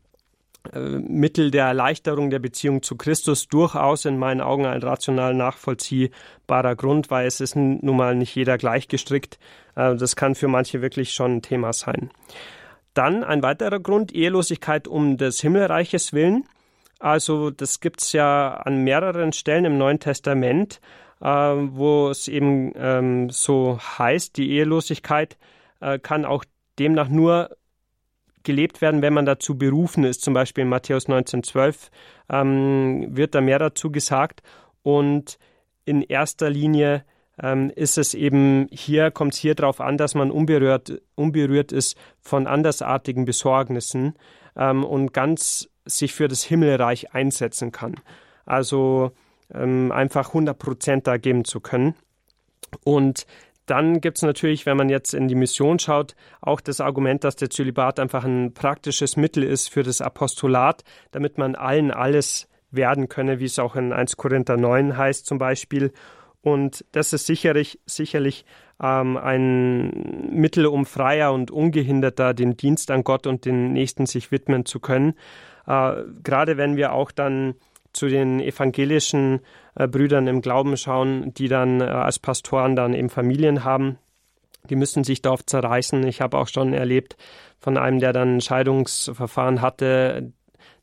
äh, Mittel der Erleichterung der Beziehung zu Christus durchaus in meinen Augen ein rational nachvollziehbarer Grund, weil es ist nun mal nicht jeder gleich gestrickt. Äh, das kann für manche wirklich schon ein Thema sein. Dann ein weiterer Grund, Ehelosigkeit um des Himmelreiches willen. Also das gibt es ja an mehreren Stellen im Neuen Testament, äh, wo es eben ähm, so heißt, die Ehelosigkeit äh, kann auch demnach nur gelebt werden, wenn man dazu berufen ist. Zum Beispiel in Matthäus 19,12 ähm, wird da mehr dazu gesagt. Und in erster Linie ähm, ist es eben hier, kommt es hier darauf an, dass man unberührt, unberührt ist von andersartigen Besorgnissen ähm, und ganz sich für das Himmelreich einsetzen kann. Also ähm, einfach 100 Prozent da geben zu können. Und dann gibt es natürlich, wenn man jetzt in die Mission schaut, auch das Argument, dass der Zölibat einfach ein praktisches Mittel ist für das Apostolat, damit man allen alles werden könne, wie es auch in 1 Korinther 9 heißt zum Beispiel. Und das ist sicherlich, sicherlich ähm, ein Mittel, um freier und ungehinderter dem Dienst an Gott und den Nächsten sich widmen zu können. Äh, gerade wenn wir auch dann zu den evangelischen äh, Brüdern im Glauben schauen, die dann äh, als Pastoren dann eben Familien haben, die müssen sich darauf zerreißen. Ich habe auch schon erlebt von einem, der dann ein Scheidungsverfahren hatte.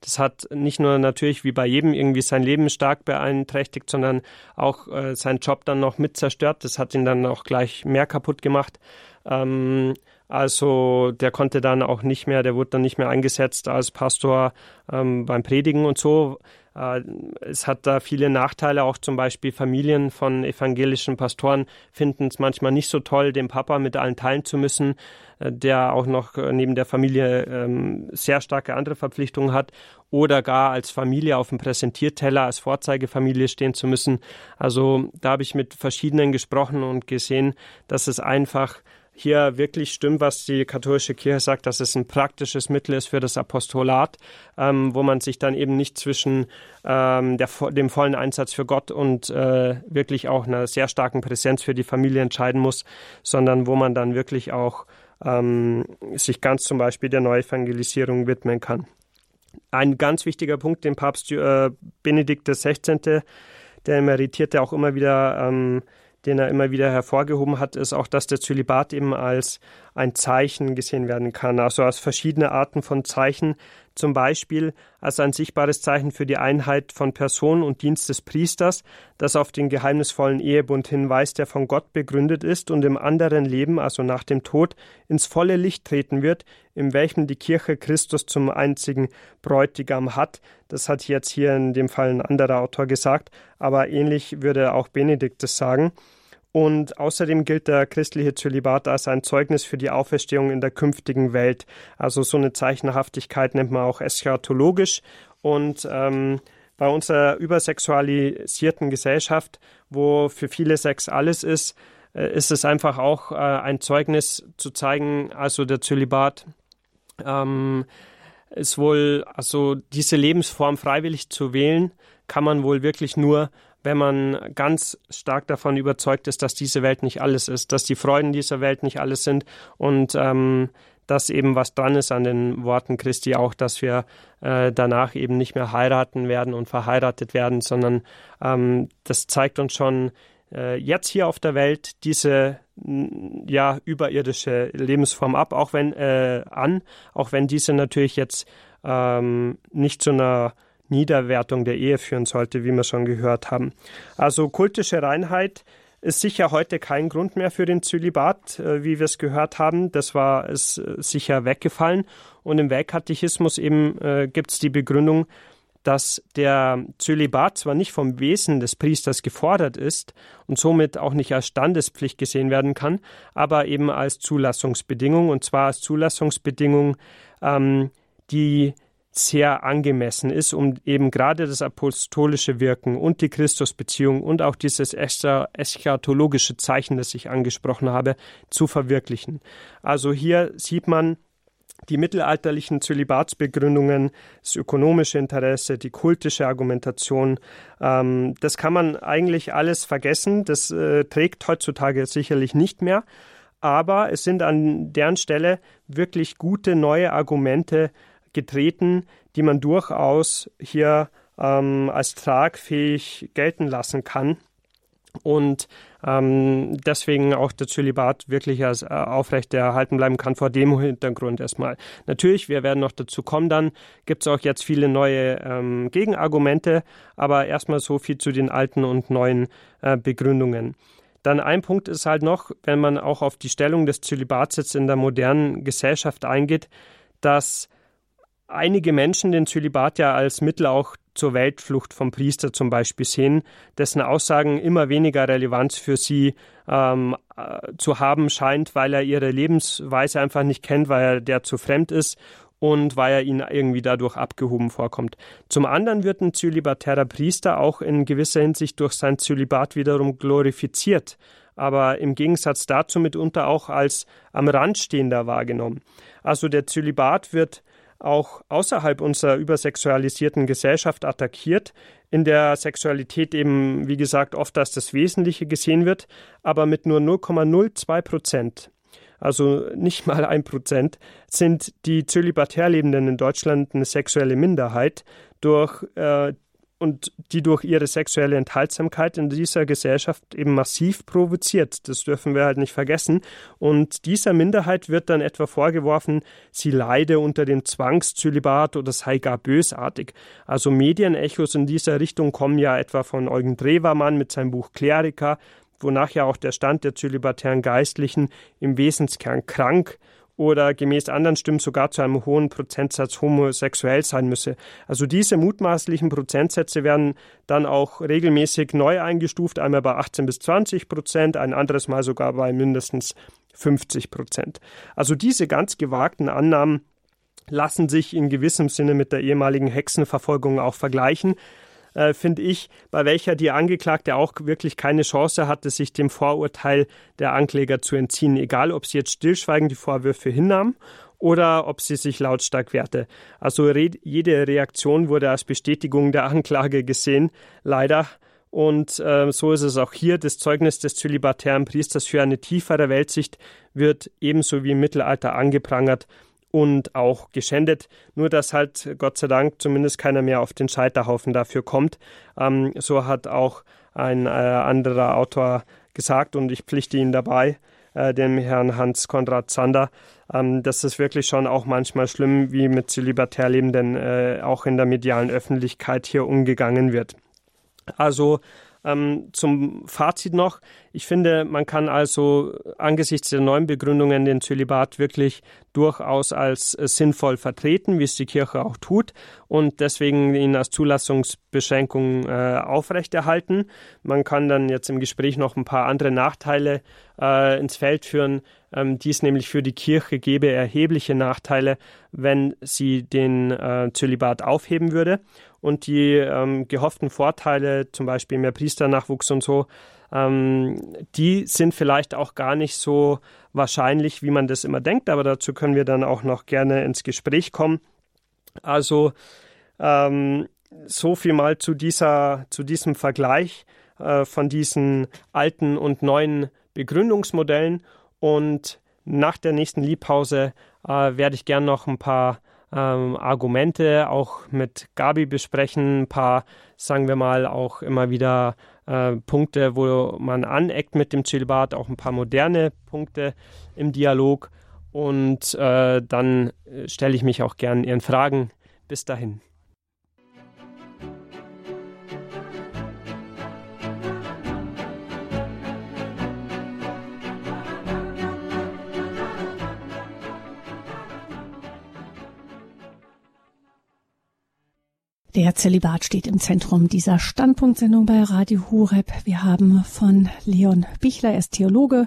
Das hat nicht nur natürlich wie bei jedem irgendwie sein Leben stark beeinträchtigt, sondern auch äh, seinen Job dann noch mit zerstört. Das hat ihn dann auch gleich mehr kaputt gemacht. Ähm, also der konnte dann auch nicht mehr, der wurde dann nicht mehr eingesetzt als Pastor ähm, beim Predigen und so. Äh, es hat da viele Nachteile, auch zum Beispiel Familien von evangelischen Pastoren finden es manchmal nicht so toll, den Papa mit allen teilen zu müssen, äh, der auch noch äh, neben der Familie ähm, sehr starke andere Verpflichtungen hat oder gar als Familie auf dem Präsentierteller als Vorzeigefamilie stehen zu müssen. Also da habe ich mit verschiedenen gesprochen und gesehen, dass es einfach hier wirklich stimmt, was die katholische Kirche sagt, dass es ein praktisches Mittel ist für das Apostolat, ähm, wo man sich dann eben nicht zwischen ähm, der, dem vollen Einsatz für Gott und äh, wirklich auch einer sehr starken Präsenz für die Familie entscheiden muss, sondern wo man dann wirklich auch ähm, sich ganz zum Beispiel der Neuevangelisierung widmen kann. Ein ganz wichtiger Punkt, den Papst äh, Benedikt XVI., der emeritierte auch immer wieder ähm, den er immer wieder hervorgehoben hat, ist auch, dass der Zölibat eben als ein Zeichen gesehen werden kann, also als verschiedene Arten von Zeichen, zum Beispiel als ein sichtbares Zeichen für die Einheit von Person und Dienst des Priesters, das auf den geheimnisvollen Ehebund hinweist, der von Gott begründet ist und im anderen Leben, also nach dem Tod, ins volle Licht treten wird, in welchem die Kirche Christus zum einzigen Bräutigam hat. Das hat jetzt hier in dem Fall ein anderer Autor gesagt, aber ähnlich würde auch Benedikt es sagen. Und außerdem gilt der christliche Zölibat als ein Zeugnis für die Auferstehung in der künftigen Welt. Also so eine Zeichenhaftigkeit nennt man auch eschatologisch. Und ähm, bei unserer übersexualisierten Gesellschaft, wo für viele Sex alles ist, äh, ist es einfach auch äh, ein Zeugnis zu zeigen, also der Zölibat ähm, ist wohl, also diese Lebensform freiwillig zu wählen, kann man wohl wirklich nur, wenn man ganz stark davon überzeugt ist, dass diese Welt nicht alles ist, dass die Freuden dieser Welt nicht alles sind und ähm, dass eben was dran ist an den Worten Christi auch, dass wir äh, danach eben nicht mehr heiraten werden und verheiratet werden, sondern ähm, das zeigt uns schon äh, jetzt hier auf der Welt diese ja überirdische Lebensform ab, auch wenn äh, an, auch wenn diese natürlich jetzt ähm, nicht zu einer Niederwertung der Ehe führen sollte, wie wir schon gehört haben. Also kultische Reinheit ist sicher heute kein Grund mehr für den Zölibat, äh, wie wir es gehört haben. Das war es äh, sicher weggefallen. Und im Weltkatechismus eben äh, gibt es die Begründung, dass der Zölibat zwar nicht vom Wesen des Priesters gefordert ist und somit auch nicht als Standespflicht gesehen werden kann, aber eben als Zulassungsbedingung und zwar als Zulassungsbedingung, ähm, die sehr angemessen ist, um eben gerade das apostolische Wirken und die Christusbeziehung und auch dieses eschatologische Zeichen, das ich angesprochen habe, zu verwirklichen. Also hier sieht man, die mittelalterlichen Zölibatsbegründungen, das ökonomische Interesse, die kultische Argumentation, ähm, das kann man eigentlich alles vergessen. Das äh, trägt heutzutage sicherlich nicht mehr. Aber es sind an deren Stelle wirklich gute neue Argumente getreten, die man durchaus hier ähm, als tragfähig gelten lassen kann. Und ähm, deswegen auch der Zölibat wirklich als äh, aufrecht erhalten bleiben kann vor dem Hintergrund erstmal. Natürlich, wir werden noch dazu kommen, dann gibt es auch jetzt viele neue ähm, Gegenargumente, aber erstmal so viel zu den alten und neuen äh, Begründungen. Dann ein Punkt ist halt noch, wenn man auch auf die Stellung des Zölibats jetzt in der modernen Gesellschaft eingeht, dass einige Menschen den Zölibat ja als Mittel auch zur Weltflucht vom Priester zum Beispiel sehen, dessen Aussagen immer weniger Relevanz für sie ähm, äh, zu haben scheint, weil er ihre Lebensweise einfach nicht kennt, weil er der zu fremd ist und weil er ihnen irgendwie dadurch abgehoben vorkommt. Zum anderen wird ein zölibatärer Priester auch in gewisser Hinsicht durch sein Zölibat wiederum glorifiziert, aber im Gegensatz dazu mitunter auch als am Rand stehender wahrgenommen. Also der Zölibat wird auch außerhalb unserer übersexualisierten Gesellschaft attackiert, in der Sexualität eben, wie gesagt, oft als das Wesentliche gesehen wird, aber mit nur 0,02 Prozent, also nicht mal ein Prozent, sind die zölibatär Lebenden in Deutschland eine sexuelle Minderheit durch äh, und die durch ihre sexuelle Enthaltsamkeit in dieser Gesellschaft eben massiv provoziert. Das dürfen wir halt nicht vergessen. Und dieser Minderheit wird dann etwa vorgeworfen, sie leide unter dem Zwangszölibat oder sei gar bösartig. Also Medienechos in dieser Richtung kommen ja etwa von Eugen Drewermann mit seinem Buch Kleriker, wonach ja auch der Stand der zölibatären Geistlichen im Wesenskern krank oder gemäß anderen Stimmen sogar zu einem hohen Prozentsatz homosexuell sein müsse. Also diese mutmaßlichen Prozentsätze werden dann auch regelmäßig neu eingestuft, einmal bei 18 bis 20 Prozent, ein anderes Mal sogar bei mindestens 50 Prozent. Also diese ganz gewagten Annahmen lassen sich in gewissem Sinne mit der ehemaligen Hexenverfolgung auch vergleichen äh, finde ich, bei welcher die Angeklagte auch wirklich keine Chance hatte, sich dem Vorurteil der Ankläger zu entziehen, egal ob sie jetzt stillschweigend die Vorwürfe hinnahm oder ob sie sich lautstark wehrte. Also re jede Reaktion wurde als Bestätigung der Anklage gesehen, leider. Und äh, so ist es auch hier. Das Zeugnis des zölibatären Priesters für eine tiefere Weltsicht wird ebenso wie im Mittelalter angeprangert und auch geschändet. Nur dass halt Gott sei Dank zumindest keiner mehr auf den Scheiterhaufen dafür kommt. Ähm, so hat auch ein äh, anderer Autor gesagt und ich pflichte ihn dabei, äh, dem Herrn Hans Konrad Zander. Ähm, das ist wirklich schon auch manchmal schlimm, wie mit zölibatär Lebenden äh, auch in der medialen Öffentlichkeit hier umgegangen wird. Also Ähm, zum Fazit noch. Ich finde, man kann also angesichts der neuen Begründungen den Zölibat wirklich durchaus als äh, sinnvoll vertreten, wie es die Kirche auch tut, und deswegen ihn als Zulassungsbeschränkung äh, aufrechterhalten. Man kann dann jetzt im Gespräch noch ein paar andere Nachteile äh, ins Feld führen, ähm, die es nämlich für die Kirche gäbe, erhebliche Nachteile, wenn sie den äh, Zölibat aufheben würde und die ähm, gehofften Vorteile, zum Beispiel mehr Priesternachwuchs und so, ähm, die sind vielleicht auch gar nicht so wahrscheinlich, wie man das immer denkt, aber dazu können wir dann auch noch gerne ins Gespräch kommen. Also ähm, so viel mal zu dieser, zu diesem Vergleich äh, von diesen alten und neuen Begründungsmodellen und nach der nächsten Liebpause äh, werde ich gern noch ein paar ähm, Argumente auch mit Gabi besprechen, ein paar, sagen wir mal, auch immer wieder äh, Punkte, wo man aneckt mit dem Zölibat, auch ein paar moderne Punkte im Dialog. Und äh, dann äh, stelle ich mich auch gern Ihren Fragen. Bis dahin. Der Zölibat steht im Zentrum dieser Standpunktsendung bei Radio Hureb. Wir haben von Leon Bichler, er ist Theologe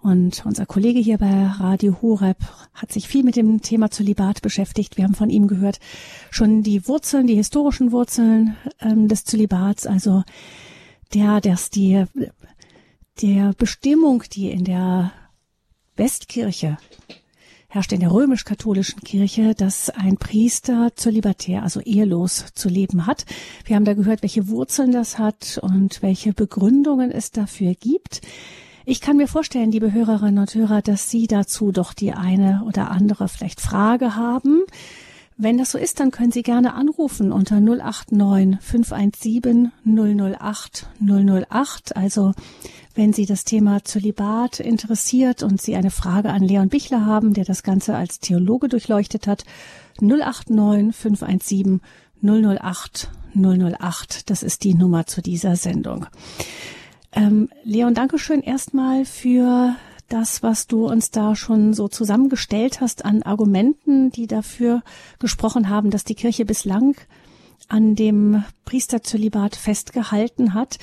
und unser Kollege hier bei Radio Hureb hat sich viel mit dem Thema Zölibat beschäftigt. Wir haben von ihm gehört schon die Wurzeln, die historischen Wurzeln ähm, des Zölibats, also der, dass die, der Bestimmung, die in der Westkirche herrscht in der römisch-katholischen Kirche, dass ein Priester zölibatär, also ehelos zu leben hat. Wir haben da gehört, welche Wurzeln das hat und welche Begründungen es dafür gibt. Ich kann mir vorstellen, liebe Hörerinnen und Hörer, dass Sie dazu doch die eine oder andere vielleicht Frage haben. Wenn das so ist, dann können Sie gerne anrufen unter 089 517 008 008. Also wenn Sie das Thema Zölibat interessiert und Sie eine Frage an Leon Bichler haben, der das Ganze als Theologe durchleuchtet hat, 089 517 008 008. Das ist die Nummer zu dieser Sendung. Ähm, Leon, Dankeschön erstmal für das, was du uns da schon so zusammengestellt hast an Argumenten, die dafür gesprochen haben, dass die Kirche bislang an dem Priesterzölibat festgehalten hat.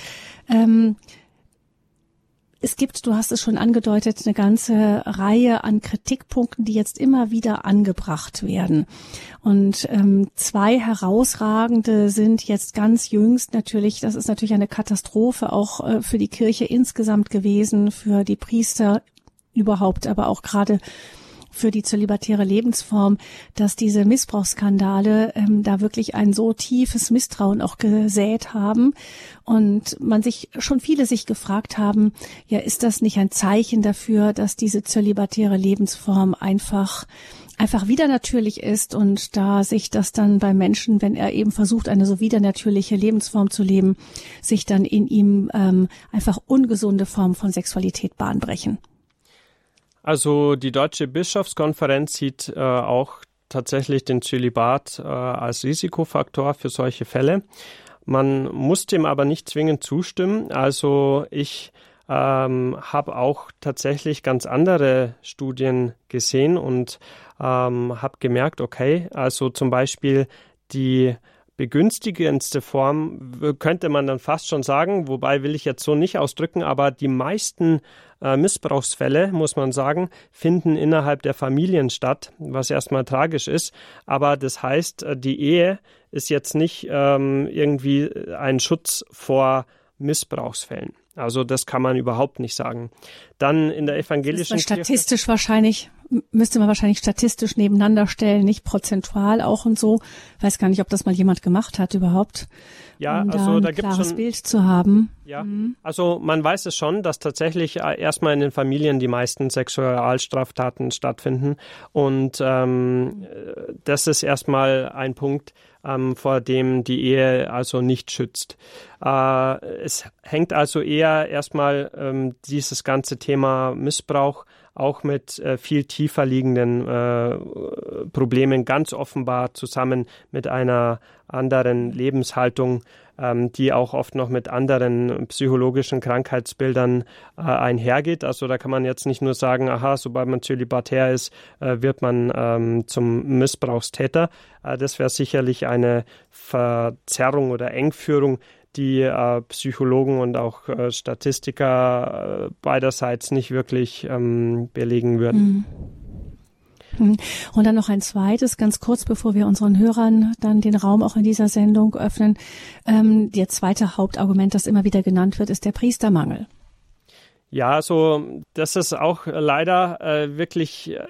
Ähm, es gibt, du hast es schon angedeutet, eine ganze Reihe an Kritikpunkten, die jetzt immer wieder angebracht werden. Und ähm, zwei herausragende sind jetzt ganz jüngst natürlich, das ist natürlich eine Katastrophe auch äh, für die Kirche insgesamt gewesen, für die Priester überhaupt, aber auch gerade für die zölibatäre Lebensform, dass diese Missbrauchsskandale ähm, da wirklich ein so tiefes Misstrauen auch gesät haben und man sich schon viele sich gefragt haben, ja, ist das nicht ein Zeichen dafür, dass diese zölibatäre Lebensform einfach einfach wieder natürlich ist und da sich das dann bei Menschen, wenn er eben versucht, eine so wieder natürliche Lebensform zu leben, sich dann in ihm ähm, einfach ungesunde Formen von Sexualität bahnbrechen. Also die Deutsche Bischofskonferenz sieht äh, auch tatsächlich den Zölibat äh, als Risikofaktor für solche Fälle. Man muss dem aber nicht zwingend zustimmen. Also ich ähm, habe auch tatsächlich ganz andere Studien gesehen und ähm, habe gemerkt, okay, also zum Beispiel die begünstigendste Form könnte man dann fast schon sagen, wobei will ich jetzt so nicht ausdrücken, aber die meisten äh, Missbrauchsfälle, muss man sagen, finden innerhalb der Familien statt, was erstmal tragisch ist. Aber das heißt, äh, die Ehe ist jetzt nicht ähm, irgendwie ein Schutz vor Missbrauchsfällen. Also das kann man überhaupt nicht sagen. Dann in der evangelischen statistisch Kirche, wahrscheinlich müsste man wahrscheinlich statistisch nebeneinander stellen, nicht prozentual auch und so. Weiß gar nicht, ob das mal jemand gemacht hat überhaupt. Ja, um also da, da gibt es schon Bild zu haben. Ja, mhm. also man weiß es schon, dass tatsächlich äh, erstmal in den Familien die meisten Sexualstraftaten stattfinden und ähm, das ist erstmal ein Punkt, ähm, vor dem die Ehe also nicht schützt. Äh, es hängt also eher erstmal ähm, dieses ganze Thema Missbrauch auch mit äh, viel tiefer liegenden äh, Problemen ganz offenbar zusammen mit einer anderen Lebenshaltung, ähm, die auch oft noch mit anderen psychologischen Krankheitsbildern äh, einhergeht. Also da kann man jetzt nicht nur sagen, aha, sobald man zölibatär ist, äh, wird man ähm, zum Missbrauchstäter. Äh, das wäre sicherlich eine Verzerrung oder Engführung, die äh, Psychologen und auch äh, Statistiker äh, beiderseits nicht wirklich ähm, belegen würden. Mhm. Mhm. Und dann noch ein zweites, ganz kurz, bevor wir unseren Hörern dann den Raum auch in dieser Sendung öffnen. Ähm, der zweite Hauptargument, das immer wieder genannt wird, ist der Priestermangel. Ja, also das ist auch leider äh, wirklich äh,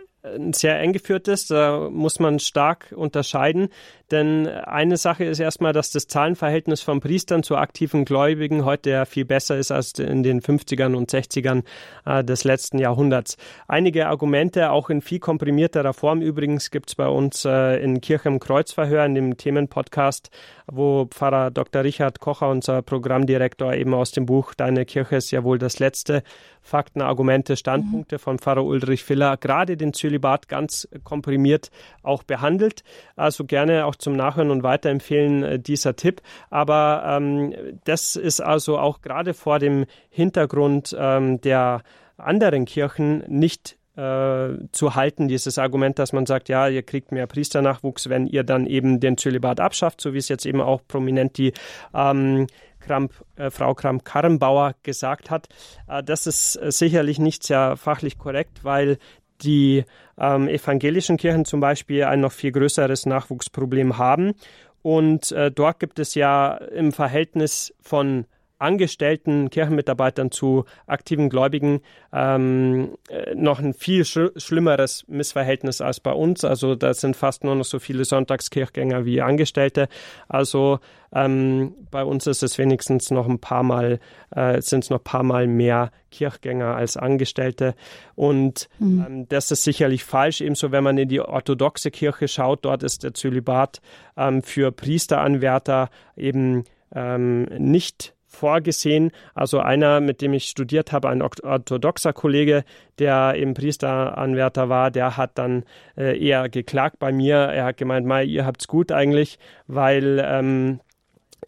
sehr eng geführt ist. Da muss man stark unterscheiden. Denn eine Sache ist erstmal, dass das Zahlenverhältnis von Priestern zu aktiven Gläubigen heute ja viel besser ist als in den 50ern und 60ern äh, des letzten Jahrhunderts. Einige Argumente, auch in viel komprimierterer Form übrigens, gibt es bei uns äh, in Kirche im Kreuzverhör, in dem Themenpodcast, wo Pfarrer Dr. Richard Kocher, unser Programmdirektor, eben aus dem Buch Deine Kirche ist ja wohl das letzte Fakten, Argumente, Standpunkte mhm. von Pfarrer Ulrich Filler, gerade den Zölibat ganz komprimiert auch behandelt. Also gerne auch zum Nachhören und Weiterempfehlen äh, dieser Tipp. Aber ähm, das ist also auch gerade vor dem Hintergrund ähm, der anderen Kirchen nicht äh, zu halten, dieses Argument, dass man sagt, ja, ihr kriegt mehr Priesternachwuchs, wenn ihr dann eben den Zölibat abschafft, so wie es jetzt eben auch prominent die ähm, Kramp, äh, Frau Kramp-Karrenbauer gesagt hat. Äh, das ist äh, sicherlich nicht sehr fachlich korrekt, weil die ähm, evangelischen Kirchen zum Beispiel ein noch viel größeres Nachwuchsproblem haben. Und äh, dort gibt es ja im Verhältnis von angestellten Kirchenmitarbeitern zu aktiven Gläubigen ähm, äh, noch ein viel sch schlimmeres Missverhältnis als bei uns. Also da sind fast nur noch so viele Sonntagskirchgänger wie Angestellte. Also ähm, bei uns ist es wenigstens noch ein paar Mal, äh, sind es noch ein paar Mal mehr Kirchgänger als Angestellte. Und mhm. ähm, das ist sicherlich falsch. Ebenso, wenn man in die orthodoxe Kirche schaut, dort ist der Zölibat ähm, für Priesteranwärter eben ähm, nicht vorgesehen. Also einer, mit dem ich studiert habe, ein orthodoxer Kollege, der eben Priesteranwärter war, der hat dann äh, eher geklagt bei mir. Er hat gemeint, Mai, ihr habt's gut eigentlich, weil ähm,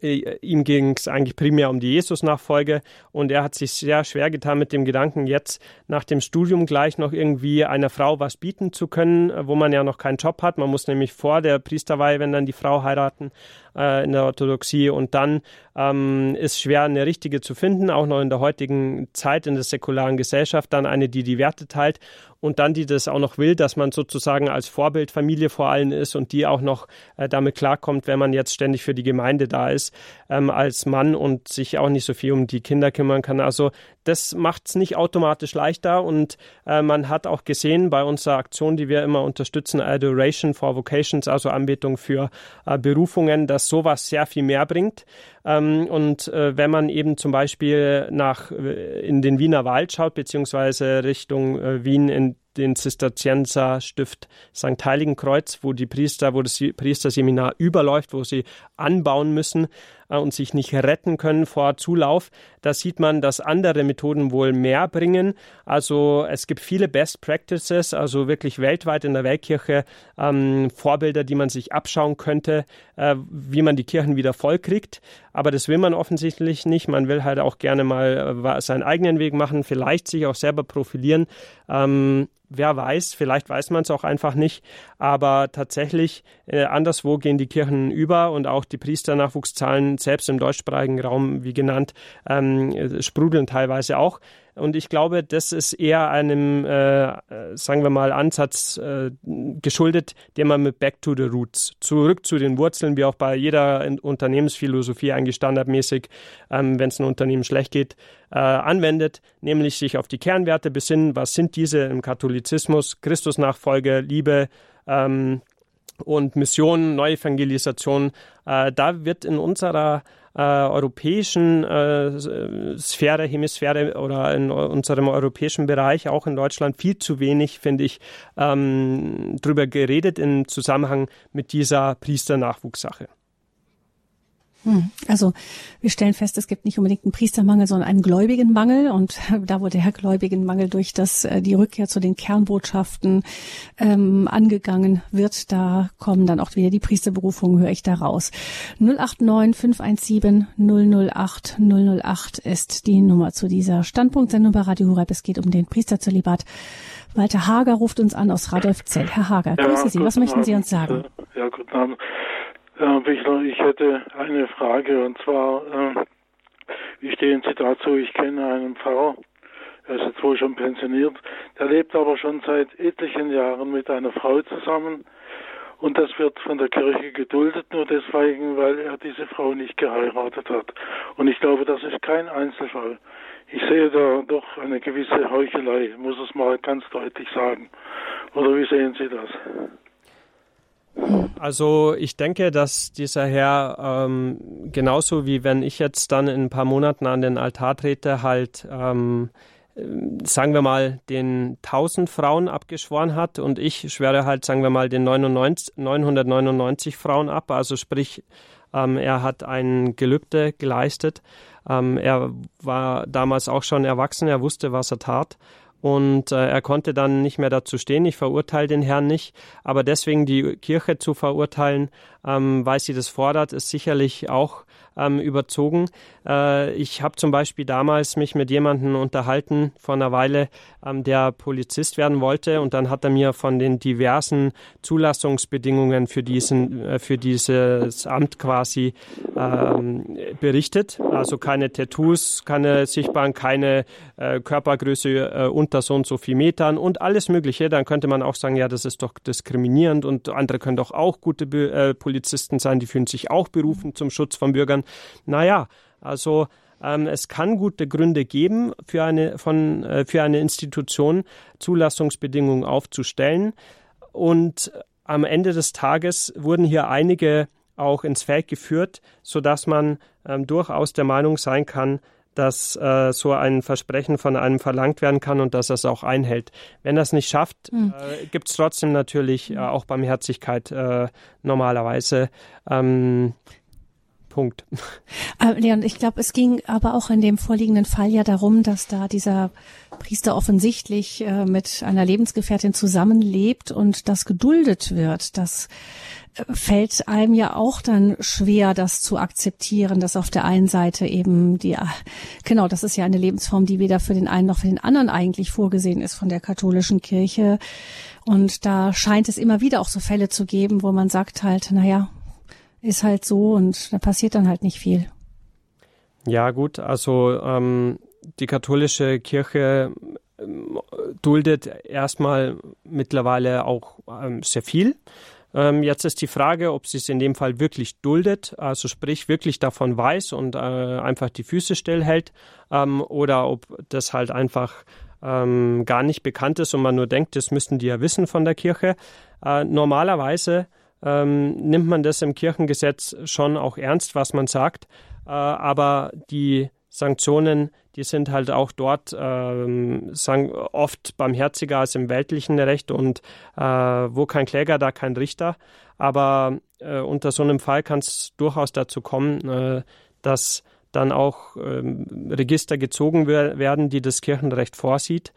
äh, ihm ging es eigentlich primär um die Jesus-Nachfolge und er hat sich sehr schwer getan mit dem Gedanken, jetzt nach dem Studium gleich noch irgendwie einer Frau was bieten zu können, wo man ja noch keinen Job hat. Man muss nämlich vor der Priesterweihe, wenn dann die Frau heiraten äh, in der Orthodoxie und dann ähm, ist schwer eine richtige zu finden, auch noch in der heutigen Zeit in der säkularen Gesellschaft, dann eine, die die Werte teilt und dann die das auch noch will, dass man sozusagen als Vorbildfamilie vor allem ist und die auch noch äh, damit klarkommt, wenn man jetzt ständig für die Gemeinde da ist ähm, als Mann und sich auch nicht so viel um die Kinder kümmern kann. Also das macht es nicht automatisch leichter und äh, man hat auch gesehen bei unserer Aktion, die wir immer unterstützen, Adoration for Vocations, also Anbetung für äh, Berufungen, dass sowas sehr viel mehr bringt. Ähm, und äh, wenn man eben zum Beispiel nach äh, in den Wiener Wald schaut, beziehungsweise Richtung äh, Wien in den Zisterzienserstift St. Heiligenkreuz, wo die Priester, wo das Priesterseminar überläuft, wo sie anbauen müssen und sich nicht retten können vor Zulauf. Da sieht man, dass andere Methoden wohl mehr bringen. Also es gibt viele Best Practices, also wirklich weltweit in der Weltkirche ähm, Vorbilder, die man sich abschauen könnte, äh, wie man die Kirchen wieder voll kriegt. Aber das will man offensichtlich nicht. Man will halt auch gerne mal äh, seinen eigenen Weg machen, vielleicht sich auch selber profilieren. Ähm, wer weiß, vielleicht weiß man es auch einfach nicht, aber tatsächlich äh, anderswo gehen die Kirchen über und auch die Priesternachwuchszahlen selbst im deutschsprachigen Raum, wie genannt, ähm, sprudeln teilweise auch. Und ich glaube, das ist eher einem, äh, sagen wir mal, Ansatz äh, geschuldet, den man mit Back to the Roots, zurück zu den Wurzeln, wie auch bei jeder Unternehmensphilosophie eigentlich standardmäßig, ähm, wenn es einem Unternehmen schlecht geht, äh, anwendet, nämlich sich auf die Kernwerte besinnen. Was sind diese im Katholizismus? Christusnachfolge, Liebe, ähm, und Mission, Neuevangelisation, äh, da wird in unserer äh, europäischen äh, Sphäre, Hemisphäre oder in unserem europäischen Bereich, auch in Deutschland, viel zu wenig, finde ich, ähm, drüber geredet im Zusammenhang mit dieser Priesternachwuchssache. Hm. Also wir stellen fest, es gibt nicht unbedingt einen Priestermangel, sondern einen Gläubigenmangel. Und da, wo der Gläubigenmangel durch das äh, die Rückkehr zu den Kernbotschaften ähm, angegangen wird, da kommen dann auch wieder die Priesterberufungen, höre ich da raus. 089 517 008 008 ist die Nummer zu dieser Standpunktsendung bei Radio Horeb. Es geht um den Priesterzölibat. Walter Hager ruft uns an aus Radolfzell. Herr Hager, ja, grüße Sie. Was möchten Sie uns sagen? Ja, guten Abend. Herr Bichler, ich hätte eine Frage und zwar, äh, wie stehen Sie dazu? Ich kenne einen Pfarrer, er ist jetzt wohl schon pensioniert, der lebt aber schon seit etlichen Jahren mit einer Frau zusammen und das wird von der Kirche geduldet, nur deswegen, weil er diese Frau nicht geheiratet hat. Und ich glaube, das ist kein Einzelfall. Ich sehe da doch eine gewisse Heuchelei, muss es mal ganz deutlich sagen. Oder wie sehen Sie das? Also ich denke, dass dieser Herr ähm, genauso wie wenn ich jetzt dann in ein paar Monaten an den Altar trete, halt ähm, sagen wir mal, den 1000 Frauen abgeschworen hat und ich schwöre halt, sagen wir mal, den 99, 999 Frauen ab. Also sprich, ähm, er hat ein Gelübde geleistet. Ähm, er war damals auch schon erwachsen, er wusste, was er tat und äh, er konnte dann nicht mehr dazu stehen. Ich verurteile den Herrn nicht, aber deswegen die Kirche zu verurteilen, ähm, weil sie das fordert, ist sicherlich auch ähm, überzogen. Äh, ich habe zum Beispiel damals mich mit jemandem unterhalten vor einer Weile, ähm, der Polizist werden wollte und dann hat er mir von den diversen Zulassungsbedingungen für diesen äh, für dieses Amt quasi ähm, berichtet. Also keine Tattoos, keine sichtbaren, keine äh, Körpergröße äh, unter so und so viel Metern und alles Mögliche. Dann könnte man auch sagen, ja, das ist doch diskriminierend und andere können doch auch gute äh, Polizisten sein, die fühlen sich auch berufen zum Schutz von Bürgern. Naja, also ähm, es kann gute Gründe geben, für eine, von, äh, für eine Institution Zulassungsbedingungen aufzustellen. Und am Ende des Tages wurden hier einige auch ins Feld geführt, sodass man ähm, durchaus der Meinung sein kann, dass äh, so ein Versprechen von einem verlangt werden kann und dass er es auch einhält. Wenn er es nicht schafft, mhm. äh, gibt es trotzdem natürlich äh, auch Barmherzigkeit äh, normalerweise. Ähm, Punkt. Äh, Leon, ich glaube, es ging aber auch in dem vorliegenden Fall ja darum, dass da dieser Priester offensichtlich äh, mit einer Lebensgefährtin zusammenlebt und das geduldet wird. Das äh, fällt einem ja auch dann schwer, das zu akzeptieren, dass auf der einen Seite eben die, äh, genau, das ist ja eine Lebensform, die weder für den einen noch für den anderen eigentlich vorgesehen ist von der katholischen Kirche. Und da scheint es immer wieder auch so Fälle zu geben, wo man sagt halt, naja, ist halt so und da passiert dann halt nicht viel. Ja, gut, also ähm, die katholische Kirche ähm, duldet erstmal mittlerweile auch ähm, sehr viel. Ähm, jetzt ist die Frage, ob sie es in dem Fall wirklich duldet, also sprich wirklich davon weiß und äh, einfach die Füße stillhält, ähm, oder ob das halt einfach gar nicht bekannt ist und man nur denkt, das müssten die ja wissen von der Kirche. Äh, normalerweise ähm, nimmt man das im Kirchengesetz schon auch ernst, was man sagt. Äh, aber die Sanktionen, die sind halt auch dort ähm, oft barmherziger als im weltlichen Recht und äh, wo kein Kläger, da kein Richter. Aber äh, unter so einem Fall kann es durchaus dazu kommen, äh, dass dann auch ähm, Register gezogen werden, die das Kirchenrecht vorsieht.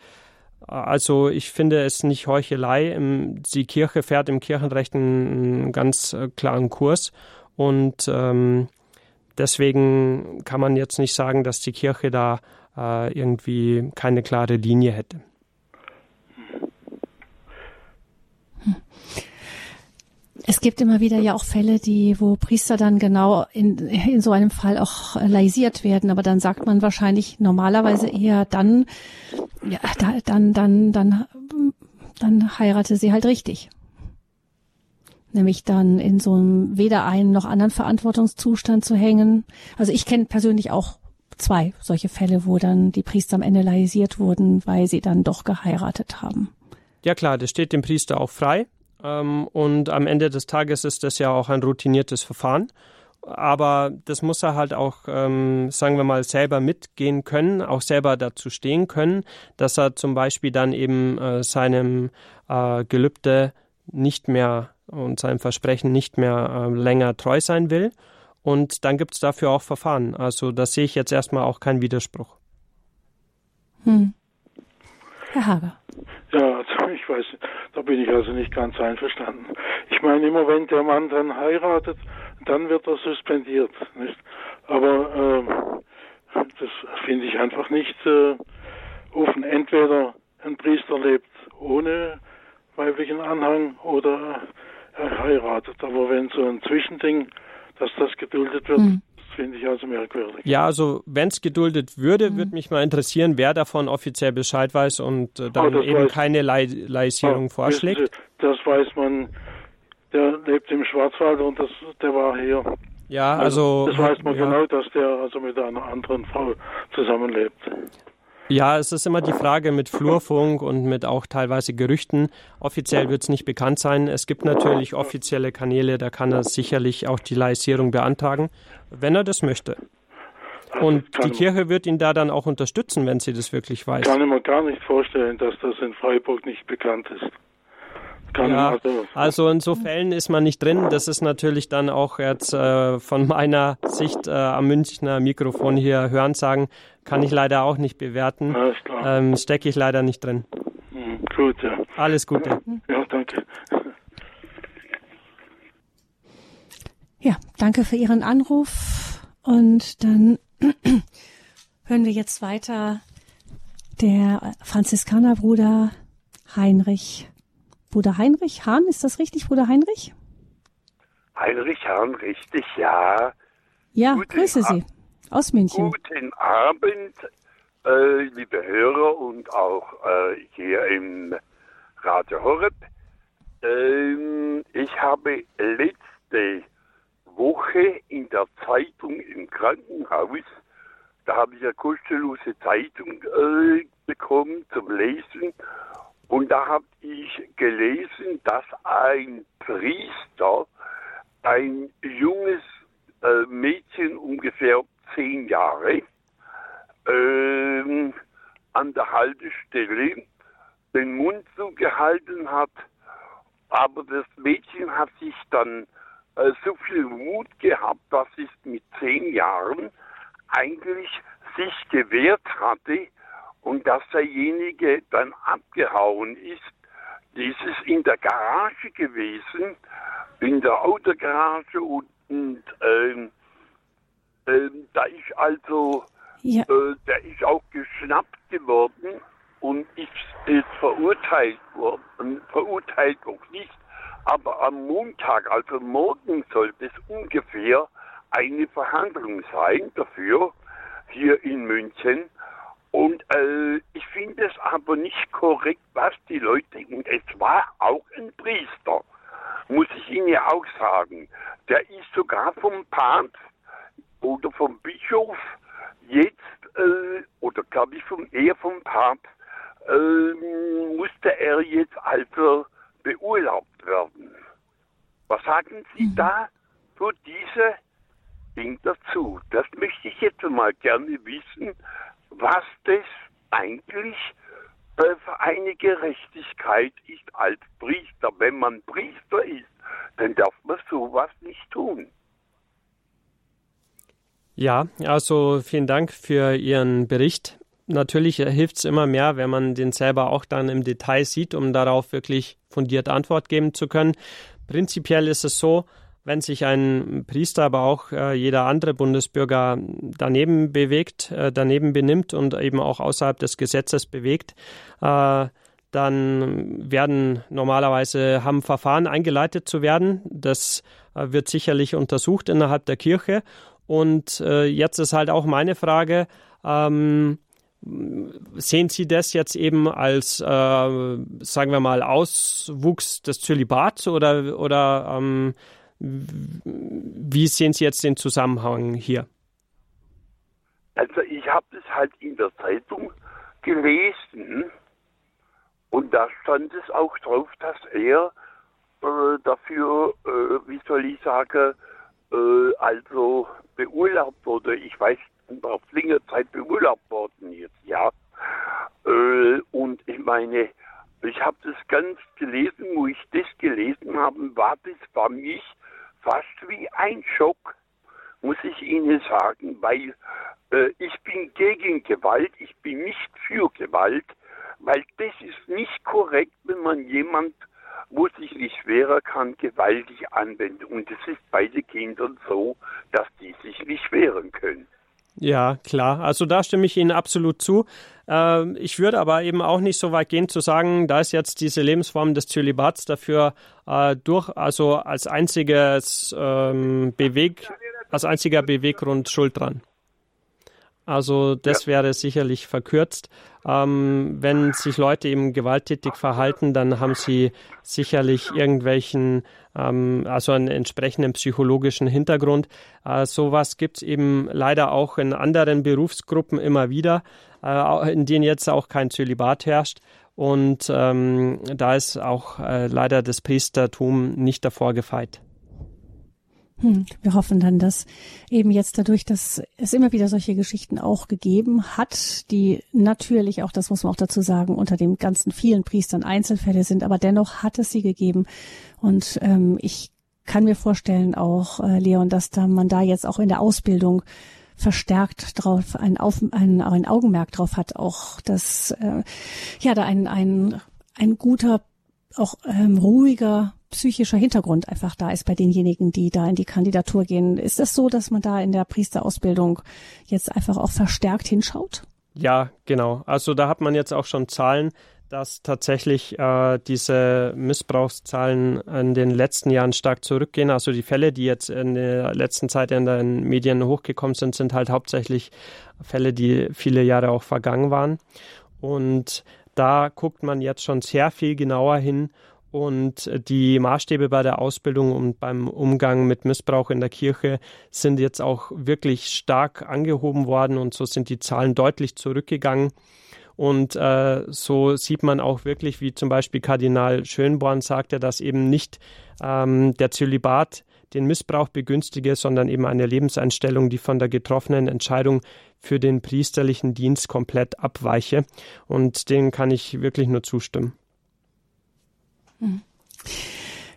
Also ich finde es nicht Heuchelei. Die Kirche fährt im Kirchenrecht einen ganz äh, klaren Kurs und ähm, deswegen kann man jetzt nicht sagen, dass die Kirche da äh, irgendwie keine klare Linie hätte. Es gibt immer wieder ja auch Fälle, die, wo Priester dann genau in, in so einem Fall auch laisiert werden, aber dann sagt man wahrscheinlich normalerweise eher dann, ja, da, dann, dann, dann, dann heirate sie halt richtig. Nämlich dann in so einem weder einen noch anderen Verantwortungszustand zu hängen. Also ich kenne persönlich auch zwei solche Fälle, wo dann die Priester am Ende laisiert wurden, weil sie dann doch geheiratet haben. Ja klar, das steht dem Priester auch frei. Ähm, und am Ende des Tages ist das ja auch ein routiniertes Verfahren. Aber das muss er halt auch, ähm, sagen wir mal, selber mitgehen können, auch selber dazu stehen können, dass er zum Beispiel dann eben äh, seinem äh, Gelübde nicht mehr und seinem Versprechen nicht mehr äh, länger treu sein will und dann gibt es dafür auch Verfahren. Also da sehe ich jetzt erstmal auch keinen Widerspruch. Hm. Herr Hager. Ja, also ich weiß, da bin ich also nicht ganz einverstanden. Ich meine, immer wenn der Mann dann heiratet, dann wird er suspendiert. Nicht? Aber äh, das finde ich einfach nicht äh, offen. Entweder ein Priester lebt ohne weiblichen Anhang oder er heiratet. Aber wenn so ein Zwischending, dass das geduldet wird, hm. Finde ich also merkwürdig. Ja, also wenn es geduldet würde, hm. würde mich mal interessieren, wer davon offiziell Bescheid weiß und äh, dann oh, eben weiß, keine Laisierung oh, vorschlägt. Sie, das weiß man. Der lebt im Schwarzwald und das, der war hier. Ja, also. also das weiß man ja. genau, dass der also mit einer anderen Frau zusammenlebt. Ja, es ist immer die Frage mit Flurfunk und mit auch teilweise Gerüchten. Offiziell wird es nicht bekannt sein. Es gibt natürlich offizielle Kanäle, da kann er sicherlich auch die Laisierung beantragen, wenn er das möchte. Und die Kirche wird ihn da dann auch unterstützen, wenn sie das wirklich weiß. Kann ich mir gar nicht vorstellen, dass das in Freiburg nicht bekannt ist. Ja, also, also in so Fällen ist man nicht drin. Das ist natürlich dann auch jetzt äh, von meiner Sicht äh, am Münchner Mikrofon hier hören sagen, kann ich leider auch nicht bewerten. Alles klar. Ähm, Stecke ich leider nicht drin. Mhm, gut, ja. Alles Gute. Ja, danke. Ja, danke für Ihren Anruf. Und dann hören wir jetzt weiter der Franziskanerbruder Heinrich. Bruder Heinrich Hahn, ist das richtig, Bruder Heinrich? Heinrich Hahn, richtig, ja. Ja, Guten grüße Sie aus München. Guten Abend, äh, liebe Hörer und auch äh, hier im Radio Horeb. Ähm, ich habe letzte Woche in der Zeitung im Krankenhaus, da habe ich eine kostenlose Zeitung äh, bekommen zum Lesen und da habe ich gelesen, dass ein Priester ein junges äh, Mädchen, ungefähr zehn Jahre, äh, an der Haltestelle den Mund zugehalten hat. Aber das Mädchen hat sich dann äh, so viel Mut gehabt, dass es mit zehn Jahren eigentlich sich gewehrt hatte und dass derjenige dann abgehauen ist. Dies ist in der Garage gewesen, in der Autogarage und, und ähm, ähm, da ist also, ja. äh, der ist auch geschnappt geworden und ist, ist verurteilt worden, verurteilt noch nicht, aber am Montag, also morgen sollte es ungefähr eine Verhandlung sein dafür, hier in München. Und äh, ich finde es aber nicht korrekt, was die Leute, und es war auch ein Priester, muss ich Ihnen ja auch sagen, der ist sogar vom Papst oder vom Bischof jetzt, äh, oder glaube ich vom, eher vom Papst, äh, musste er jetzt also beurlaubt werden. Was sagen Sie mhm. da zu diese Ding dazu? Das möchte ich jetzt mal gerne wissen, was das eigentlich für eine Gerechtigkeit ist als Priester. Wenn man Priester ist, dann darf man sowas nicht tun. Ja, also vielen Dank für Ihren Bericht. Natürlich hilft es immer mehr, wenn man den selber auch dann im Detail sieht, um darauf wirklich fundiert Antwort geben zu können. Prinzipiell ist es so, wenn sich ein Priester, aber auch äh, jeder andere Bundesbürger daneben bewegt, äh, daneben benimmt und eben auch außerhalb des Gesetzes bewegt, äh, dann werden normalerweise haben Verfahren eingeleitet zu werden. Das äh, wird sicherlich untersucht innerhalb der Kirche. Und äh, jetzt ist halt auch meine Frage, ähm, Sehen Sie das jetzt eben als, äh, sagen wir mal, Auswuchs des Zölibats oder, oder ähm, wie sehen Sie jetzt den Zusammenhang hier? Also ich habe das halt in der Zeitung gelesen und da stand es auch drauf, dass er äh, dafür, äh, wie soll ich sagen, äh, also beurlaubt wurde. Ich weiß, auf längere Zeit beurlaubt worden jetzt, ja. Äh, und ich meine, ich habe das ganz gelesen, wo ich das gelesen habe, war das für mich fast wie ein Schock, muss ich Ihnen sagen, weil äh, ich bin gegen Gewalt, ich bin nicht für Gewalt, weil das ist nicht korrekt, wenn man jemand, wo sich nicht wehren kann, gewaltig anwendet. Und es ist bei den Kindern so, dass die sich nicht wehren können. Ja, klar. Also da stimme ich Ihnen absolut zu. Ähm, ich würde aber eben auch nicht so weit gehen zu sagen, da ist jetzt diese Lebensform des Zölibats dafür äh, durch, also als einziges ähm, Beweg, als einziger Beweggrund schuld dran. Also das ja. wäre sicherlich verkürzt. Ähm, wenn sich Leute eben gewalttätig verhalten, dann haben sie sicherlich irgendwelchen, ähm, also einen entsprechenden psychologischen Hintergrund. Äh, sowas gibt es eben leider auch in anderen Berufsgruppen immer wieder, äh, in denen jetzt auch kein Zölibat herrscht. Und ähm, da ist auch äh, leider das Priestertum nicht davor gefeit. Hm, wir hoffen dann, dass eben jetzt dadurch, dass es immer wieder solche Geschichten auch gegeben hat, die natürlich auch, das muss man auch dazu sagen, unter den ganzen vielen Priestern Einzelfälle sind, aber dennoch hat es sie gegeben. Und ähm, ich kann mir vorstellen auch, äh, Leon, dass da man da jetzt auch in der Ausbildung verstärkt drauf ein, Auf, ein, ein Augenmerk drauf hat, auch dass äh, ja da ein, ein, ein guter, auch ähm, ruhiger psychischer Hintergrund einfach da ist bei denjenigen, die da in die Kandidatur gehen. Ist es so, dass man da in der Priesterausbildung jetzt einfach auch verstärkt hinschaut? Ja, genau. Also da hat man jetzt auch schon Zahlen, dass tatsächlich äh, diese Missbrauchszahlen in den letzten Jahren stark zurückgehen. Also die Fälle, die jetzt in der letzten Zeit in den Medien hochgekommen sind, sind halt hauptsächlich Fälle, die viele Jahre auch vergangen waren. Und da guckt man jetzt schon sehr viel genauer hin und die Maßstäbe bei der Ausbildung und beim Umgang mit Missbrauch in der Kirche sind jetzt auch wirklich stark angehoben worden und so sind die Zahlen deutlich zurückgegangen. Und äh, so sieht man auch wirklich, wie zum Beispiel Kardinal Schönborn sagte, dass eben nicht ähm, der Zölibat den Missbrauch begünstige, sondern eben eine Lebenseinstellung, die von der getroffenen Entscheidung für den priesterlichen Dienst komplett abweiche. Und dem kann ich wirklich nur zustimmen.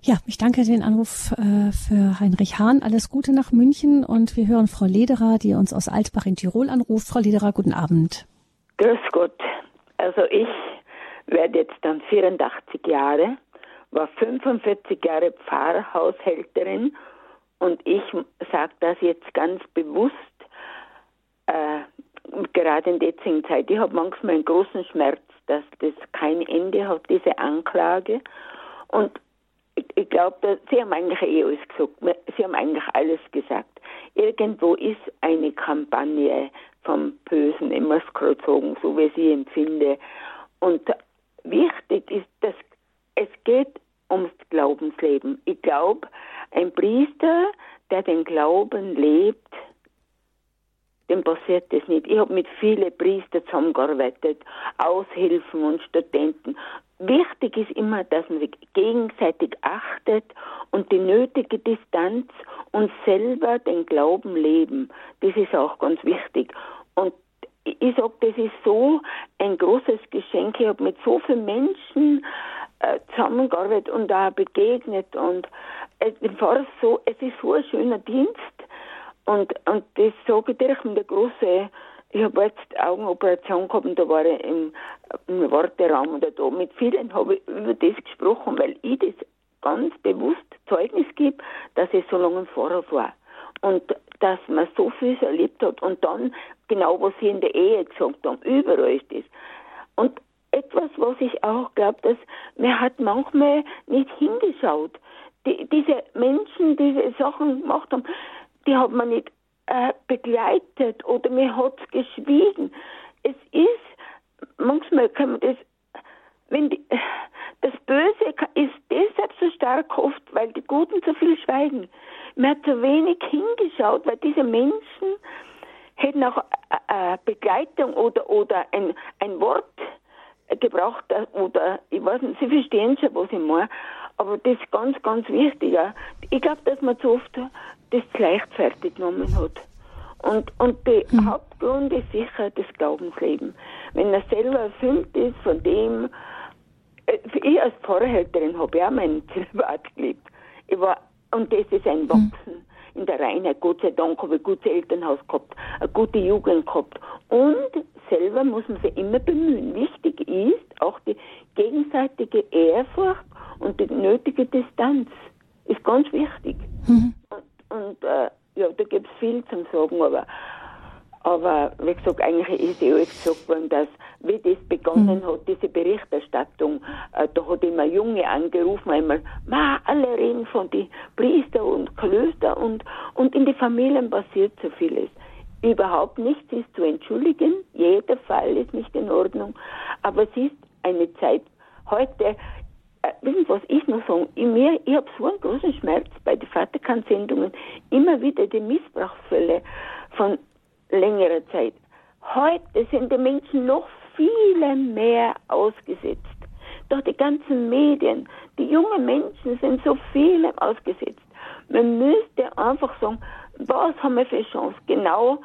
Ja, ich danke den Anruf äh, für Heinrich Hahn. Alles Gute nach München und wir hören Frau Lederer, die uns aus Altbach in Tirol anruft. Frau Lederer, guten Abend. Grüß Gott. Also ich werde jetzt dann 84 Jahre, war 45 Jahre Pfarrhaushälterin und ich sage das jetzt ganz bewusst, äh, gerade in der jetzigen Zeit. Ich habe manchmal einen großen Schmerz, dass das kein Ende hat, diese Anklage. Und ich, ich glaube, Sie haben eigentlich eh alles gesagt. Sie haben eigentlich alles gesagt. Irgendwo ist eine Kampagne vom Bösen immer gezogen, so wie sie empfinde. Und wichtig ist, dass es geht ums Glaubensleben. Ich glaube, ein Priester, der den Glauben lebt, dem passiert das nicht. Ich habe mit vielen Priestern zusammengearbeitet, Aushilfen und Studenten. Wichtig ist immer, dass man sich gegenseitig achtet und die nötige Distanz und selber den Glauben leben. Das ist auch ganz wichtig. Und ich sage, das ist so ein großes Geschenk. Ich habe mit so vielen Menschen äh, zusammengearbeitet und da begegnet und es war so, es ist so ein schöner Dienst und, und das sage ich dir mit der großen, ich habe jetzt Augenoperation gehabt und da war ich im, im Warteraum oder da. Mit vielen habe ich über das gesprochen, weil ich das ganz bewusst Zeugnis gebe, dass ich so lange vorher war. Und dass man so viel erlebt hat und dann genau, was sie in der Ehe gesagt haben, überall ist das. Und etwas, was ich auch glaube, dass man hat manchmal nicht hingeschaut. Die, diese Menschen, die diese Sachen gemacht haben, die hat man nicht äh, begleitet oder mir hat geschwiegen. Es ist, manchmal kann man das, wenn die, das Böse ist deshalb so stark oft, weil die Guten so viel schweigen. Man hat zu wenig hingeschaut, weil diese Menschen hätten auch äh, äh Begleitung oder, oder ein, ein Wort gebraucht oder ich weiß nicht, Sie verstehen schon, was ich meine, aber das ist ganz, ganz wichtig. Ich glaube, dass man zu oft das leichtfertig genommen hat. Und, und der mhm. Hauptgrund ist sicher das Glaubensleben. Wenn er selber erfüllt ist von dem, äh, ich als Pfarrerhälterin habe ja meinen Zölibat gelebt. Ich war, und das ist ein mhm. Wachsen. in der Reinheit. Gott sei Dank habe ich ein gutes Elternhaus gehabt, eine gute Jugend gehabt. Und selber muss man sich immer bemühen. Wichtig ist auch die gegenseitige Ehrfurcht und die nötige Distanz. Ist ganz wichtig. Mhm. Und, äh, ja, da gibt es viel zum Sagen, aber aber wie gesagt, eigentlich ist ja alles gesagt worden, dass wie das begonnen mhm. hat, diese Berichterstattung, äh, da hat immer Junge angerufen, einmal, ma, alle reden von die Priester und Klöster und, und in die Familien passiert so vieles. Überhaupt nichts ist zu entschuldigen, jeder Fall ist nicht in Ordnung, aber es ist eine Zeit, heute, wissen Sie, was ich noch sagen? Ich, mir, ich habe so einen großen Schmerz bei den Vaterkannsendungen, immer wieder die Missbrauchsfälle von längere Zeit. Heute sind die Menschen noch viele mehr ausgesetzt. Durch die ganzen Medien. Die jungen Menschen sind so vielem ausgesetzt. Man müsste einfach sagen, was haben wir für Chance? Genau,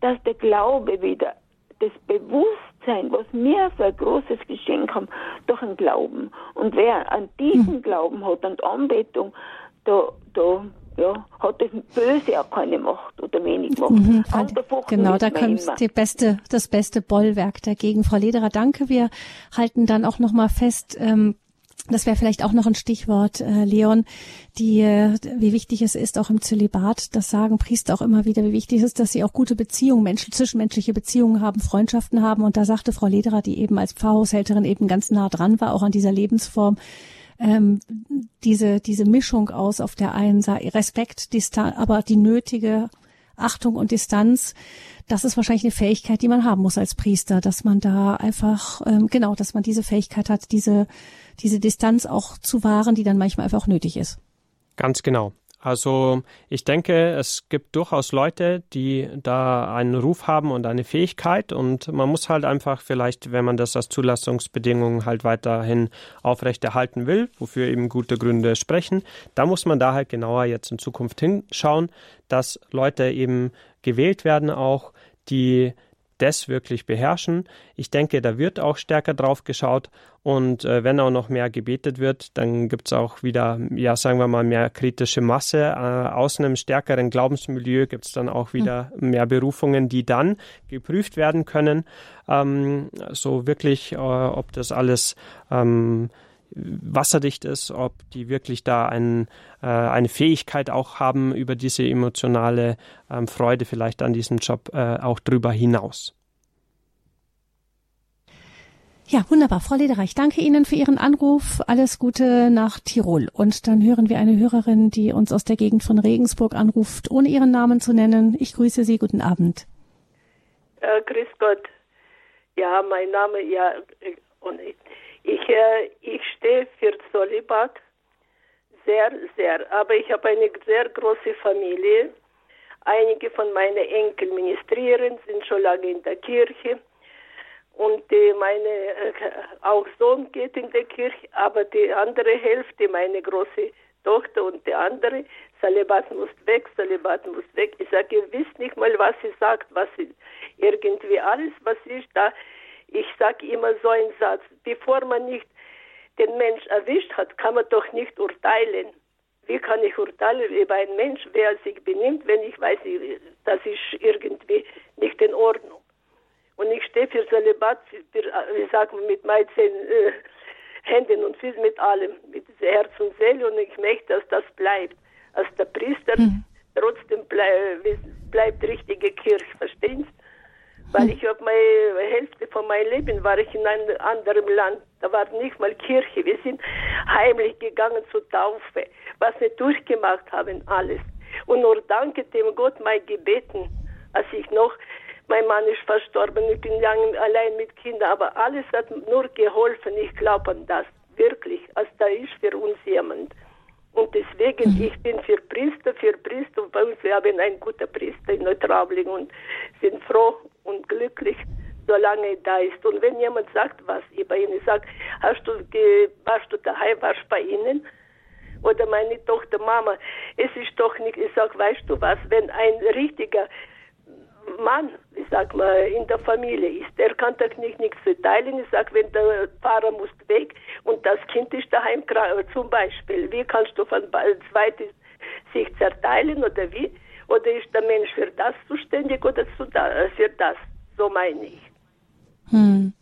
dass der Glaube wieder, das Bewusstsein, was wir für ein großes Geschenk haben, durch den Glauben. Und wer an diesen hm. Glauben hat und Anbetung, da, da ja, hat das Böse auch keine Macht oder wenig Macht. Mhm, genau, da kommt die beste, das beste Bollwerk dagegen. Frau Lederer, danke. Wir halten dann auch nochmal fest, ähm, das wäre vielleicht auch noch ein Stichwort, äh, Leon, die, äh, wie wichtig es ist, auch im Zölibat, das sagen Priester auch immer wieder, wie wichtig es ist, dass sie auch gute Beziehungen, Menschen, zwischenmenschliche Beziehungen haben, Freundschaften haben. Und da sagte Frau Lederer, die eben als Pfarrhaushälterin eben ganz nah dran war, auch an dieser Lebensform, ähm, diese, diese Mischung aus auf der einen Seite Respekt, Distanz, aber die nötige Achtung und Distanz, das ist wahrscheinlich eine Fähigkeit, die man haben muss als Priester, dass man da einfach, ähm, genau, dass man diese Fähigkeit hat, diese, diese Distanz auch zu wahren, die dann manchmal einfach auch nötig ist. Ganz genau. Also ich denke, es gibt durchaus Leute, die da einen Ruf haben und eine Fähigkeit. Und man muss halt einfach vielleicht, wenn man das als Zulassungsbedingungen halt weiterhin aufrechterhalten will, wofür eben gute Gründe sprechen, da muss man da halt genauer jetzt in Zukunft hinschauen, dass Leute eben gewählt werden auch, die das wirklich beherrschen. Ich denke, da wird auch stärker drauf geschaut und äh, wenn auch noch mehr gebetet wird, dann gibt es auch wieder, ja, sagen wir mal, mehr kritische Masse. Äh, aus einem stärkeren Glaubensmilieu gibt es dann auch wieder mhm. mehr Berufungen, die dann geprüft werden können. Ähm, so wirklich, äh, ob das alles ähm, wasserdicht ist, ob die wirklich da ein, äh, eine Fähigkeit auch haben über diese emotionale ähm, Freude vielleicht an diesem Job äh, auch drüber hinaus. Ja, wunderbar. Frau Lederer, danke Ihnen für Ihren Anruf. Alles Gute nach Tirol. Und dann hören wir eine Hörerin, die uns aus der Gegend von Regensburg anruft, ohne ihren Namen zu nennen. Ich grüße Sie. Guten Abend. Äh, grüß Gott. Ja, mein Name, ja, und ich, ich, äh, ich stehe für Zolibat sehr, sehr. Aber ich habe eine sehr große Familie. Einige von meinen Enkeln ministrieren, sind schon lange in der Kirche. Und die, meine äh, auch Sohn geht in der Kirche, aber die andere Hälfte, meine große Tochter und die andere, Salibat muss weg, Salibat muss weg. Ich sage, ihr wisst nicht mal, was sie sagt, was sie irgendwie alles, was ist da ich sage immer so einen Satz, bevor man nicht den Mensch erwischt hat, kann man doch nicht urteilen. Wie kann ich urteilen über einen Mensch, wer sich benimmt, wenn ich weiß, das ist irgendwie nicht in Ordnung. Und ich stehe für Zölibat, wie sagt man, mit meinen äh, Händen und Füßen, mit allem, mit Herz und Seele und ich möchte, dass das bleibt. Als der Priester mhm. trotzdem bleib, bleibt richtige Kirche, verstehen Sie? Weil ich habe meine Hälfte von meinem Leben war ich in einem anderen Land. Da war nicht mal Kirche. Wir sind heimlich gegangen zur Taufe. Was wir durchgemacht haben, alles. Und nur danke dem Gott mein Gebeten, als ich noch, mein Mann ist verstorben, ich bin lange allein mit Kindern, aber alles hat nur geholfen. Ich glaube an das. Wirklich. Also da ist für uns jemand. Und deswegen, mhm. ich bin für Priester, für Priester, und bei uns, wir haben einen guten Priester in Neutraubling und sind froh und glücklich, solange er da ist. Und wenn jemand sagt, was ich bei Ihnen sage, hast du, warst du daheim, warst bei Ihnen? Oder meine Tochter, Mama, es ist doch nicht, ich sage, weißt du was, wenn ein richtiger Mann, ich sag mal, in der Familie ist, der kann doch nicht nichts verteilen. Ich sag, wenn der Fahrer muss weg und das Kind ist daheim, zum Beispiel, wie kannst du von zweites sich zerteilen oder wie? Oder ist der Mensch für das zuständig oder äh, für das? So meine ich. Hm.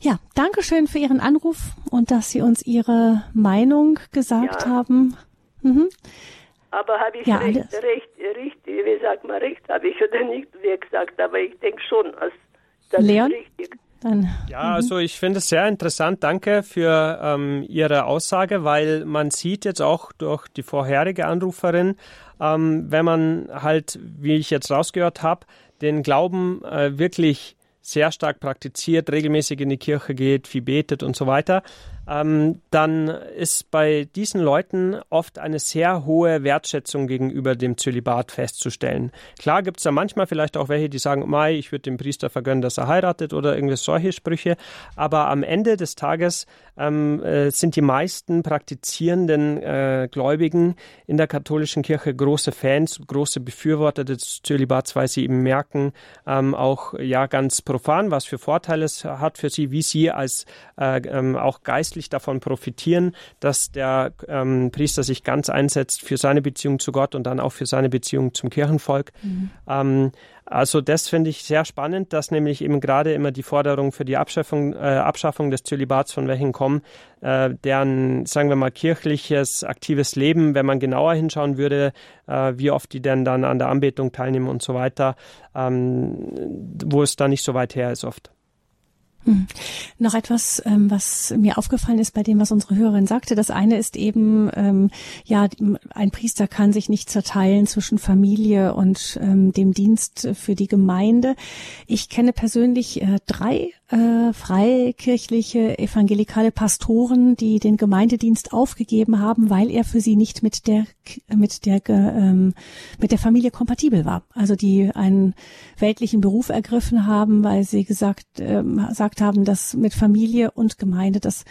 Ja, danke schön für Ihren Anruf und dass Sie uns Ihre Meinung gesagt ja. haben. Mhm. Aber habe ich ja, recht, recht, recht, wie sagt man, recht habe ich oder nicht, wie gesagt, aber ich denke schon, als das Leon? ist richtig. Dann, ja, mhm. also ich finde es sehr interessant. Danke für ähm, Ihre Aussage, weil man sieht jetzt auch durch die vorherige Anruferin, ähm, wenn man halt, wie ich jetzt rausgehört habe, den Glauben äh, wirklich sehr stark praktiziert, regelmäßig in die Kirche geht, viel betet und so weiter, ähm, dann ist bei diesen Leuten oft eine sehr hohe Wertschätzung gegenüber dem Zölibat festzustellen. Klar gibt es da manchmal vielleicht auch welche, die sagen, Mai, ich würde dem Priester vergönnen, dass er heiratet oder irgendwelche solche Sprüche, aber am Ende des Tages ähm, äh, sind die meisten praktizierenden äh, Gläubigen in der katholischen Kirche große Fans, große Befürworter des Zölibats, weil sie eben merken, ähm, auch ja ganz profan, was für Vorteile es hat für sie, wie sie als äh, ähm, auch geistlich geistlich davon profitieren, dass der ähm, Priester sich ganz einsetzt für seine Beziehung zu Gott und dann auch für seine Beziehung zum Kirchenvolk. Mhm. Ähm, also das finde ich sehr spannend, dass nämlich eben gerade immer die Forderungen für die Abschaffung, äh, Abschaffung des Zölibats von welchen kommen, äh, deren, sagen wir mal, kirchliches, aktives Leben, wenn man genauer hinschauen würde, äh, wie oft die denn dann an der Anbetung teilnehmen und so weiter, ähm, wo es da nicht so weit her ist oft. Hm. Noch etwas, ähm, was mir aufgefallen ist bei dem, was unsere Hörerin sagte. Das eine ist eben, ähm, ja, ein Priester kann sich nicht zerteilen zwischen Familie und ähm, dem Dienst für die Gemeinde. Ich kenne persönlich äh, drei äh, freikirchliche evangelikale Pastoren, die den Gemeindedienst aufgegeben haben, weil er für sie nicht mit der mit der mit der Familie kompatibel war. Also die einen weltlichen Beruf ergriffen haben, weil sie gesagt ähm, gesagt haben, dass mit Familie und Gemeinde das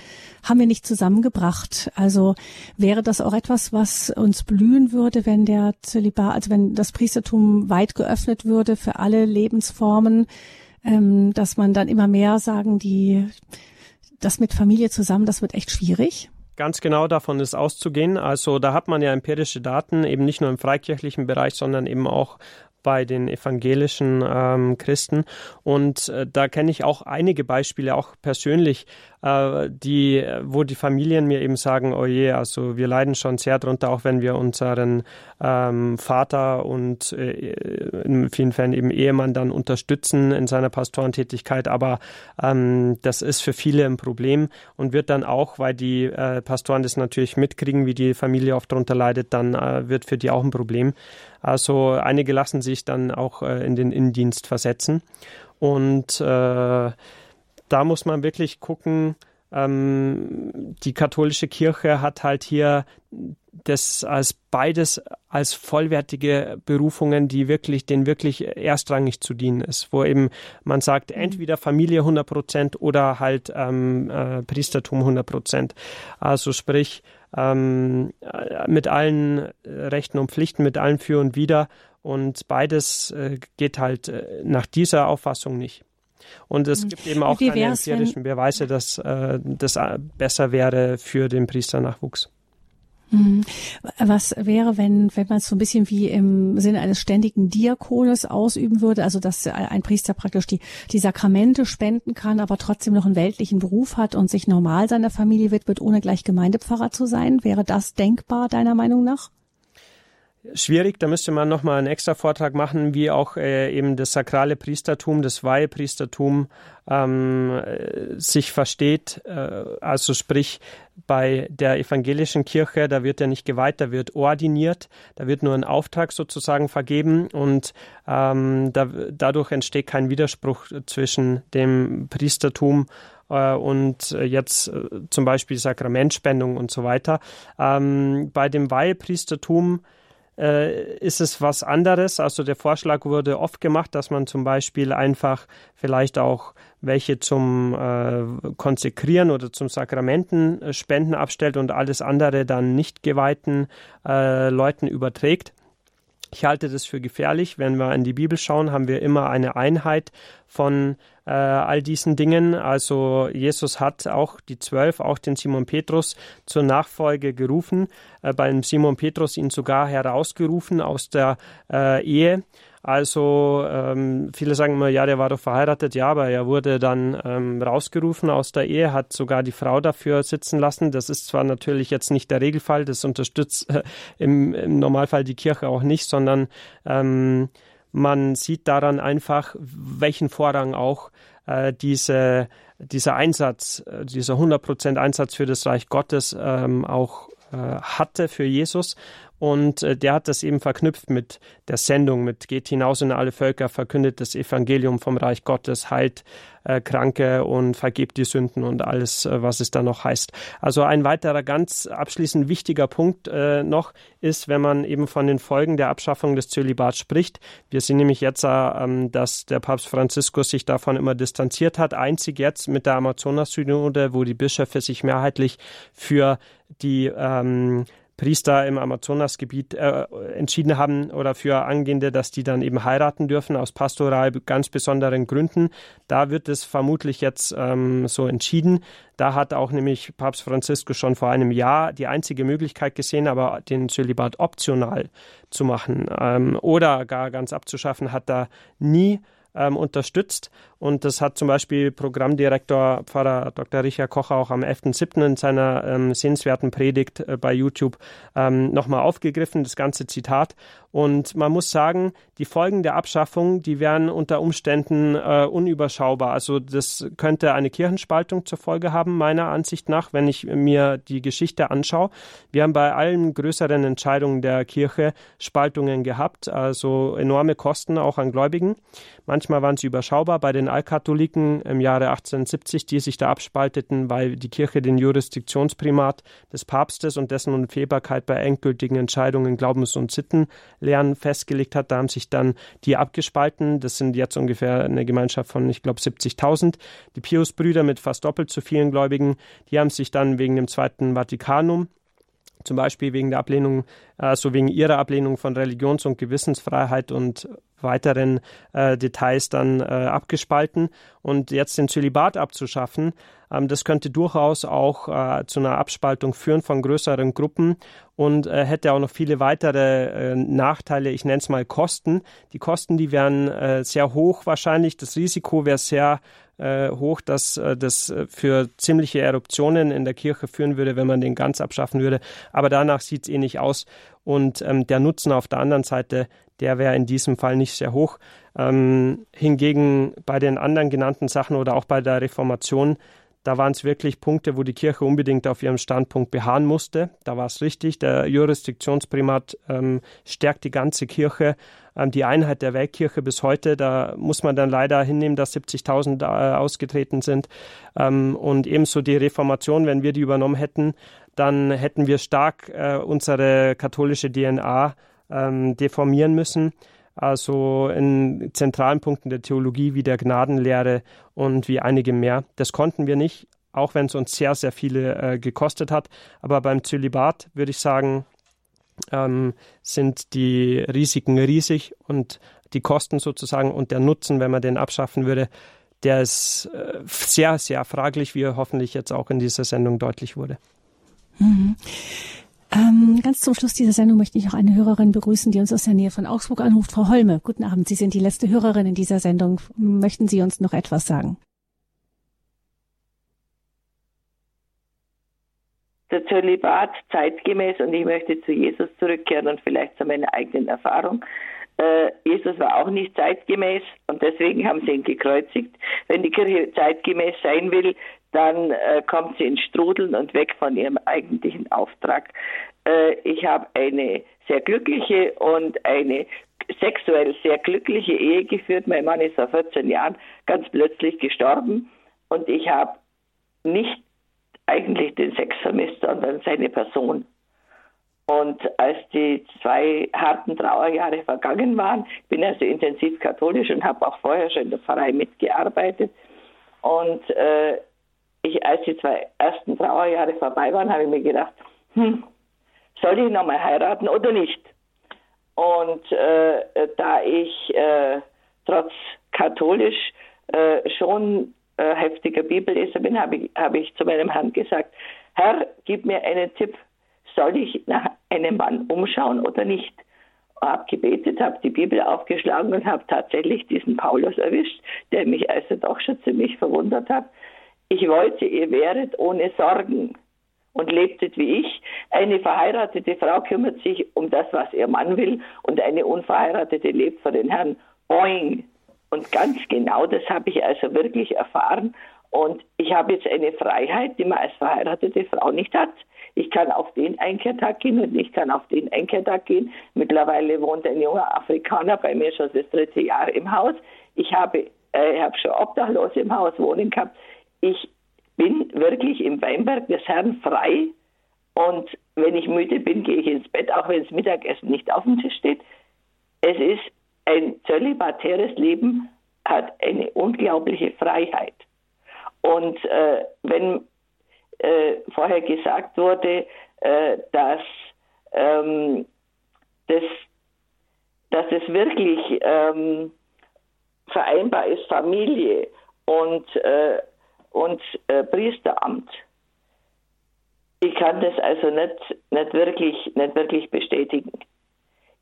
haben wir nicht zusammengebracht. Also wäre das auch etwas, was uns blühen würde, wenn der Zölibat, also wenn das Priestertum weit geöffnet würde für alle Lebensformen ähm, dass man dann immer mehr sagen, die das mit Familie zusammen, das wird echt schwierig. Ganz genau davon ist auszugehen. Also da hat man ja empirische Daten, eben nicht nur im freikirchlichen Bereich, sondern eben auch bei den evangelischen ähm, Christen. Und äh, da kenne ich auch einige Beispiele, auch persönlich, äh, die, wo die Familien mir eben sagen, oh je, also wir leiden schon sehr drunter, auch wenn wir unseren ähm, Vater und äh, in vielen Fällen eben Ehemann dann unterstützen in seiner Pastorentätigkeit. Aber ähm, das ist für viele ein Problem und wird dann auch, weil die äh, Pastoren das natürlich mitkriegen, wie die Familie oft drunter leidet, dann äh, wird für die auch ein Problem. Also einige lassen sich dann auch äh, in den Innendienst versetzen. Und äh, da muss man wirklich gucken, ähm, die katholische Kirche hat halt hier das als beides als vollwertige Berufungen, die wirklich, denen wirklich erstrangig zu dienen ist, wo eben man sagt, mhm. entweder Familie 100 Prozent oder halt ähm, äh, Priestertum 100 Prozent. Also sprich, ähm, mit allen Rechten und Pflichten, mit allen Für und Wider und beides äh, geht halt äh, nach dieser Auffassung nicht. Und es mhm. gibt eben auch keine empirischen Beweise, dass äh, das äh, besser wäre für den Priesternachwuchs. Mhm. Was wäre, wenn, wenn man es so ein bisschen wie im Sinne eines ständigen Diakones ausüben würde, also dass ein Priester praktisch die, die Sakramente spenden kann, aber trotzdem noch einen weltlichen Beruf hat und sich normal seiner Familie widmet, ohne gleich Gemeindepfarrer zu sein? Wäre das denkbar, deiner Meinung nach? Schwierig. Da müsste man nochmal einen extra Vortrag machen, wie auch äh, eben das sakrale Priestertum, das Weihepriestertum ähm, äh, sich versteht. Äh, also sprich, bei der evangelischen Kirche, da wird ja nicht geweiht, da wird ordiniert, da wird nur ein Auftrag sozusagen vergeben und ähm, da, dadurch entsteht kein Widerspruch zwischen dem Priestertum äh, und jetzt äh, zum Beispiel Sakramentspendung und so weiter. Ähm, bei dem Weihepriestertum äh, ist es was anderes. Also der Vorschlag wurde oft gemacht, dass man zum Beispiel einfach vielleicht auch welche zum äh, Konsekrieren oder zum Sakramenten äh, spenden abstellt und alles andere dann nicht geweihten äh, Leuten überträgt. Ich halte das für gefährlich. Wenn wir in die Bibel schauen, haben wir immer eine Einheit von äh, all diesen Dingen. Also Jesus hat auch die Zwölf, auch den Simon Petrus zur Nachfolge gerufen, äh, beim Simon Petrus ihn sogar herausgerufen aus der äh, Ehe. Also ähm, viele sagen immer, ja, der war doch verheiratet, ja, aber er wurde dann ähm, rausgerufen aus der Ehe, hat sogar die Frau dafür sitzen lassen. Das ist zwar natürlich jetzt nicht der Regelfall, das unterstützt äh, im, im, Normalfall die Kirche auch nicht, sondern ähm, man sieht daran einfach, welchen Vorrang auch äh, diese, dieser Einsatz, äh, dieser 100% Einsatz für das Reich Gottes ähm, auch äh, hatte für Jesus. Und äh, der hat das eben verknüpft mit der Sendung, mit geht hinaus in alle Völker, verkündet das Evangelium vom Reich Gottes, heilt äh, Kranke und vergibt die Sünden und alles, äh, was es da noch heißt. Also ein weiterer ganz abschließend wichtiger Punkt äh, noch ist, wenn man eben von den Folgen der Abschaffung des Zölibats spricht. Wir sehen nämlich jetzt, äh, dass der Papst Franziskus sich davon immer distanziert hat. Einzig jetzt mit der Amazonas-Synode, wo die Bischöfe sich mehrheitlich für die ähm, Priester im Amazonasgebiet äh, entschieden haben oder für Angehende, dass die dann eben heiraten dürfen aus pastoral ganz besonderen Gründen. Da wird es vermutlich jetzt ähm, so entschieden. Da hat auch nämlich Papst Franziskus schon vor einem Jahr die einzige Möglichkeit gesehen, aber den Zölibat optional zu machen ähm, oder gar ganz abzuschaffen, hat da nie ähm, unterstützt. Und das hat zum Beispiel Programmdirektor Pfarrer Dr. Richard Kocher auch am 11.07. in seiner ähm, sehenswerten Predigt äh, bei YouTube ähm, nochmal aufgegriffen, das ganze Zitat. Und man muss sagen, die Folgen der Abschaffung, die wären unter Umständen äh, unüberschaubar. Also das könnte eine Kirchenspaltung zur Folge haben, meiner Ansicht nach, wenn ich mir die Geschichte anschaue. Wir haben bei allen größeren Entscheidungen der Kirche Spaltungen gehabt, also enorme Kosten auch an Gläubigen. Manchmal waren sie überschaubar bei den Allkatholiken im Jahre 1870, die sich da abspalteten, weil die Kirche den Jurisdiktionsprimat des Papstes und dessen Unfehlbarkeit bei endgültigen Entscheidungen Glaubens- und Sittenlernen festgelegt hat. Da haben sich dann die abgespalten. Das sind jetzt ungefähr eine Gemeinschaft von, ich glaube, 70.000. Die Pius-Brüder mit fast doppelt so vielen Gläubigen, die haben sich dann wegen dem Zweiten Vatikanum zum Beispiel wegen der Ablehnung, also wegen ihrer Ablehnung von Religions- und Gewissensfreiheit und weiteren äh, Details dann äh, abgespalten. Und jetzt den Zölibat abzuschaffen, ähm, das könnte durchaus auch äh, zu einer Abspaltung führen von größeren Gruppen und äh, hätte auch noch viele weitere äh, Nachteile, ich nenne es mal Kosten. Die Kosten, die wären sehr hoch wahrscheinlich. Das Risiko wäre sehr äh, hoch, dass äh, das für ziemliche Eruptionen in der Kirche führen würde, wenn man den ganz abschaffen würde. Aber danach sieht es eh nicht aus. Und ähm, der Nutzen auf der anderen Seite, der wäre in diesem Fall nicht sehr hoch. Ähm, hingegen bei den anderen genannten Sachen oder auch bei der Reformation, da waren es wirklich Punkte, wo die Kirche unbedingt auf ihrem Standpunkt beharren musste. Da war es richtig. Der Jurisdiktionsprimat ähm, stärkt die ganze Kirche, ähm, die Einheit der Weltkirche bis heute. Da muss man dann leider hinnehmen, dass 70.000 äh, ausgetreten sind. Ähm, und ebenso die Reformation, wenn wir die übernommen hätten, dann hätten wir stark äh, unsere katholische DNA ähm, deformieren müssen. Also in zentralen Punkten der Theologie wie der Gnadenlehre und wie einige mehr. Das konnten wir nicht, auch wenn es uns sehr, sehr viele äh, gekostet hat. Aber beim Zölibat würde ich sagen, ähm, sind die Risiken riesig und die Kosten sozusagen und der Nutzen, wenn man den abschaffen würde, der ist äh, sehr, sehr fraglich, wie hoffentlich jetzt auch in dieser Sendung deutlich wurde. Mhm. Ähm, ganz zum Schluss dieser Sendung möchte ich noch eine Hörerin begrüßen, die uns aus der Nähe von Augsburg anruft. Frau Holme, guten Abend. Sie sind die letzte Hörerin in dieser Sendung. Möchten Sie uns noch etwas sagen? Der Zölibat zeitgemäß und ich möchte zu Jesus zurückkehren und vielleicht zu meiner eigenen Erfahrung. Äh, Jesus war auch nicht zeitgemäß und deswegen haben sie ihn gekreuzigt. Wenn die Kirche zeitgemäß sein will, dann äh, kommt sie ins Strudeln und weg von ihrem eigentlichen Auftrag. Äh, ich habe eine sehr glückliche und eine sexuell sehr glückliche Ehe geführt. Mein Mann ist vor 14 Jahren ganz plötzlich gestorben und ich habe nicht eigentlich den Sex vermisst, sondern seine Person. Und als die zwei harten Trauerjahre vergangen waren, bin also intensiv katholisch und habe auch vorher schon in der Pfarrei mitgearbeitet. Und äh, ich, als die zwei ersten Trauerjahre vorbei waren, habe ich mir gedacht, hm, soll ich nochmal heiraten oder nicht? Und äh, da ich äh, trotz katholisch äh, schon äh, heftiger Bibelleser bin, habe ich, hab ich zu meinem Herrn gesagt, Herr, gib mir einen Tipp, soll ich nach einem Mann umschauen oder nicht? Habe gebetet, habe die Bibel aufgeschlagen und habe tatsächlich diesen Paulus erwischt, der mich also doch schon ziemlich verwundert hat. Ich wollte, ihr wäret ohne Sorgen und lebtet wie ich. Eine verheiratete Frau kümmert sich um das, was ihr Mann will, und eine unverheiratete lebt für den Herrn. Boing. Und ganz genau das habe ich also wirklich erfahren. Und ich habe jetzt eine Freiheit, die man als verheiratete Frau nicht hat. Ich kann auf den Einkehrtag gehen und ich kann auf den Einkehrtag gehen. Mittlerweile wohnt ein junger Afrikaner bei mir schon das dritte Jahr im Haus. Ich habe, äh, habe schon Obdachlose im Haus wohnen gehabt. Ich bin wirklich im Weinberg des Herrn frei. Und wenn ich müde bin, gehe ich ins Bett, auch wenn das Mittagessen nicht auf dem Tisch steht. Es ist ein zölibatäres Leben, hat eine unglaubliche Freiheit. Und äh, wenn äh, vorher gesagt wurde, äh, dass, ähm, das, dass es wirklich ähm, vereinbar ist, Familie und, äh, und äh, Priesteramt. Ich kann das also nicht, nicht, wirklich, nicht wirklich bestätigen.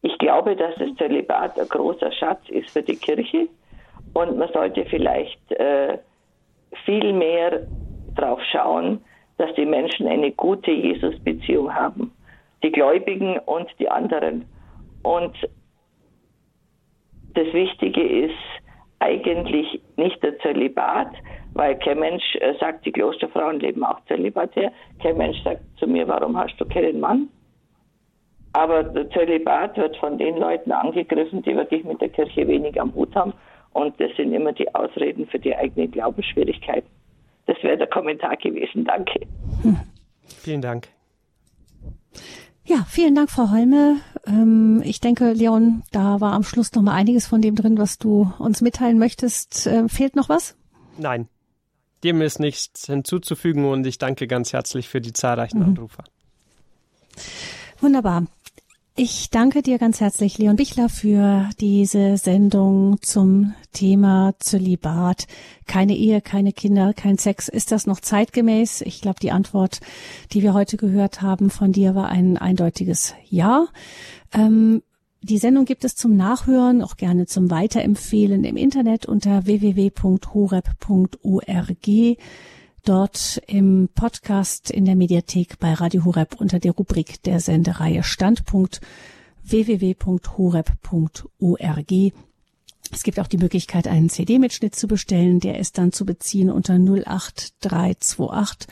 Ich glaube, dass das Zölibat ein großer Schatz ist für die Kirche und man sollte vielleicht äh, viel mehr darauf schauen, dass die Menschen eine gute Jesus-Beziehung haben. Die Gläubigen und die anderen. Und das Wichtige ist eigentlich nicht der Zölibat, weil kein Mensch äh, sagt, die Klosterfrauen leben auch zölibatär. Kein Mensch sagt zu mir, warum hast du keinen Mann? Aber der Zölibat wird von den Leuten angegriffen, die wirklich mit der Kirche wenig am Hut haben. Und das sind immer die Ausreden für die eigenen Glaubensschwierigkeiten. Das wäre der Kommentar gewesen. Danke. Hm. Vielen Dank. Ja, vielen Dank, Frau Holme. Ähm, ich denke, Leon, da war am Schluss noch mal einiges von dem drin, was du uns mitteilen möchtest. Äh, fehlt noch was? Nein, dem ist nichts hinzuzufügen und ich danke ganz herzlich für die zahlreichen mhm. Anrufer. Wunderbar. Ich danke dir ganz herzlich, Leon Bichler, für diese Sendung zum Thema Zölibat. Keine Ehe, keine Kinder, kein Sex. Ist das noch zeitgemäß? Ich glaube, die Antwort, die wir heute gehört haben von dir, war ein eindeutiges Ja. Ähm, die Sendung gibt es zum Nachhören, auch gerne zum Weiterempfehlen im Internet unter www.horeb.org dort im Podcast in der Mediathek bei Radio Horeb unter der Rubrik der Sendereihe Standpunkt www.horeb.org. Es gibt auch die Möglichkeit, einen CD-Mitschnitt zu bestellen. Der ist dann zu beziehen unter 08328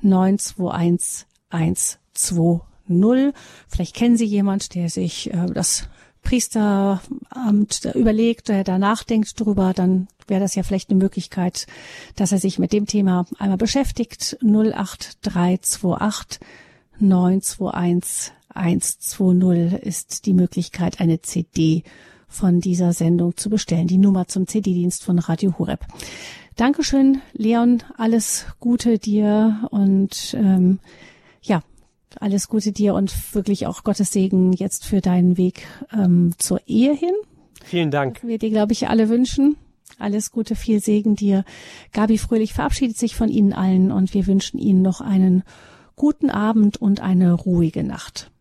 921 120. Vielleicht kennen Sie jemand, der sich äh, das Priesteramt überlegt, der da nachdenkt drüber, dann wäre das ja vielleicht eine Möglichkeit, dass er sich mit dem Thema einmal beschäftigt. 08328 921 120 ist die Möglichkeit, eine CD von dieser Sendung zu bestellen. Die Nummer zum CD-Dienst von Radio Horeb. Dankeschön, Leon. Alles Gute dir und ähm, ja, alles Gute dir und wirklich auch Gottes Segen jetzt für deinen Weg ähm, zur Ehe hin. Vielen Dank. Das wir dir, glaube ich, alle wünschen. Alles Gute, viel Segen dir. Gabi Fröhlich verabschiedet sich von Ihnen allen und wir wünschen Ihnen noch einen guten Abend und eine ruhige Nacht.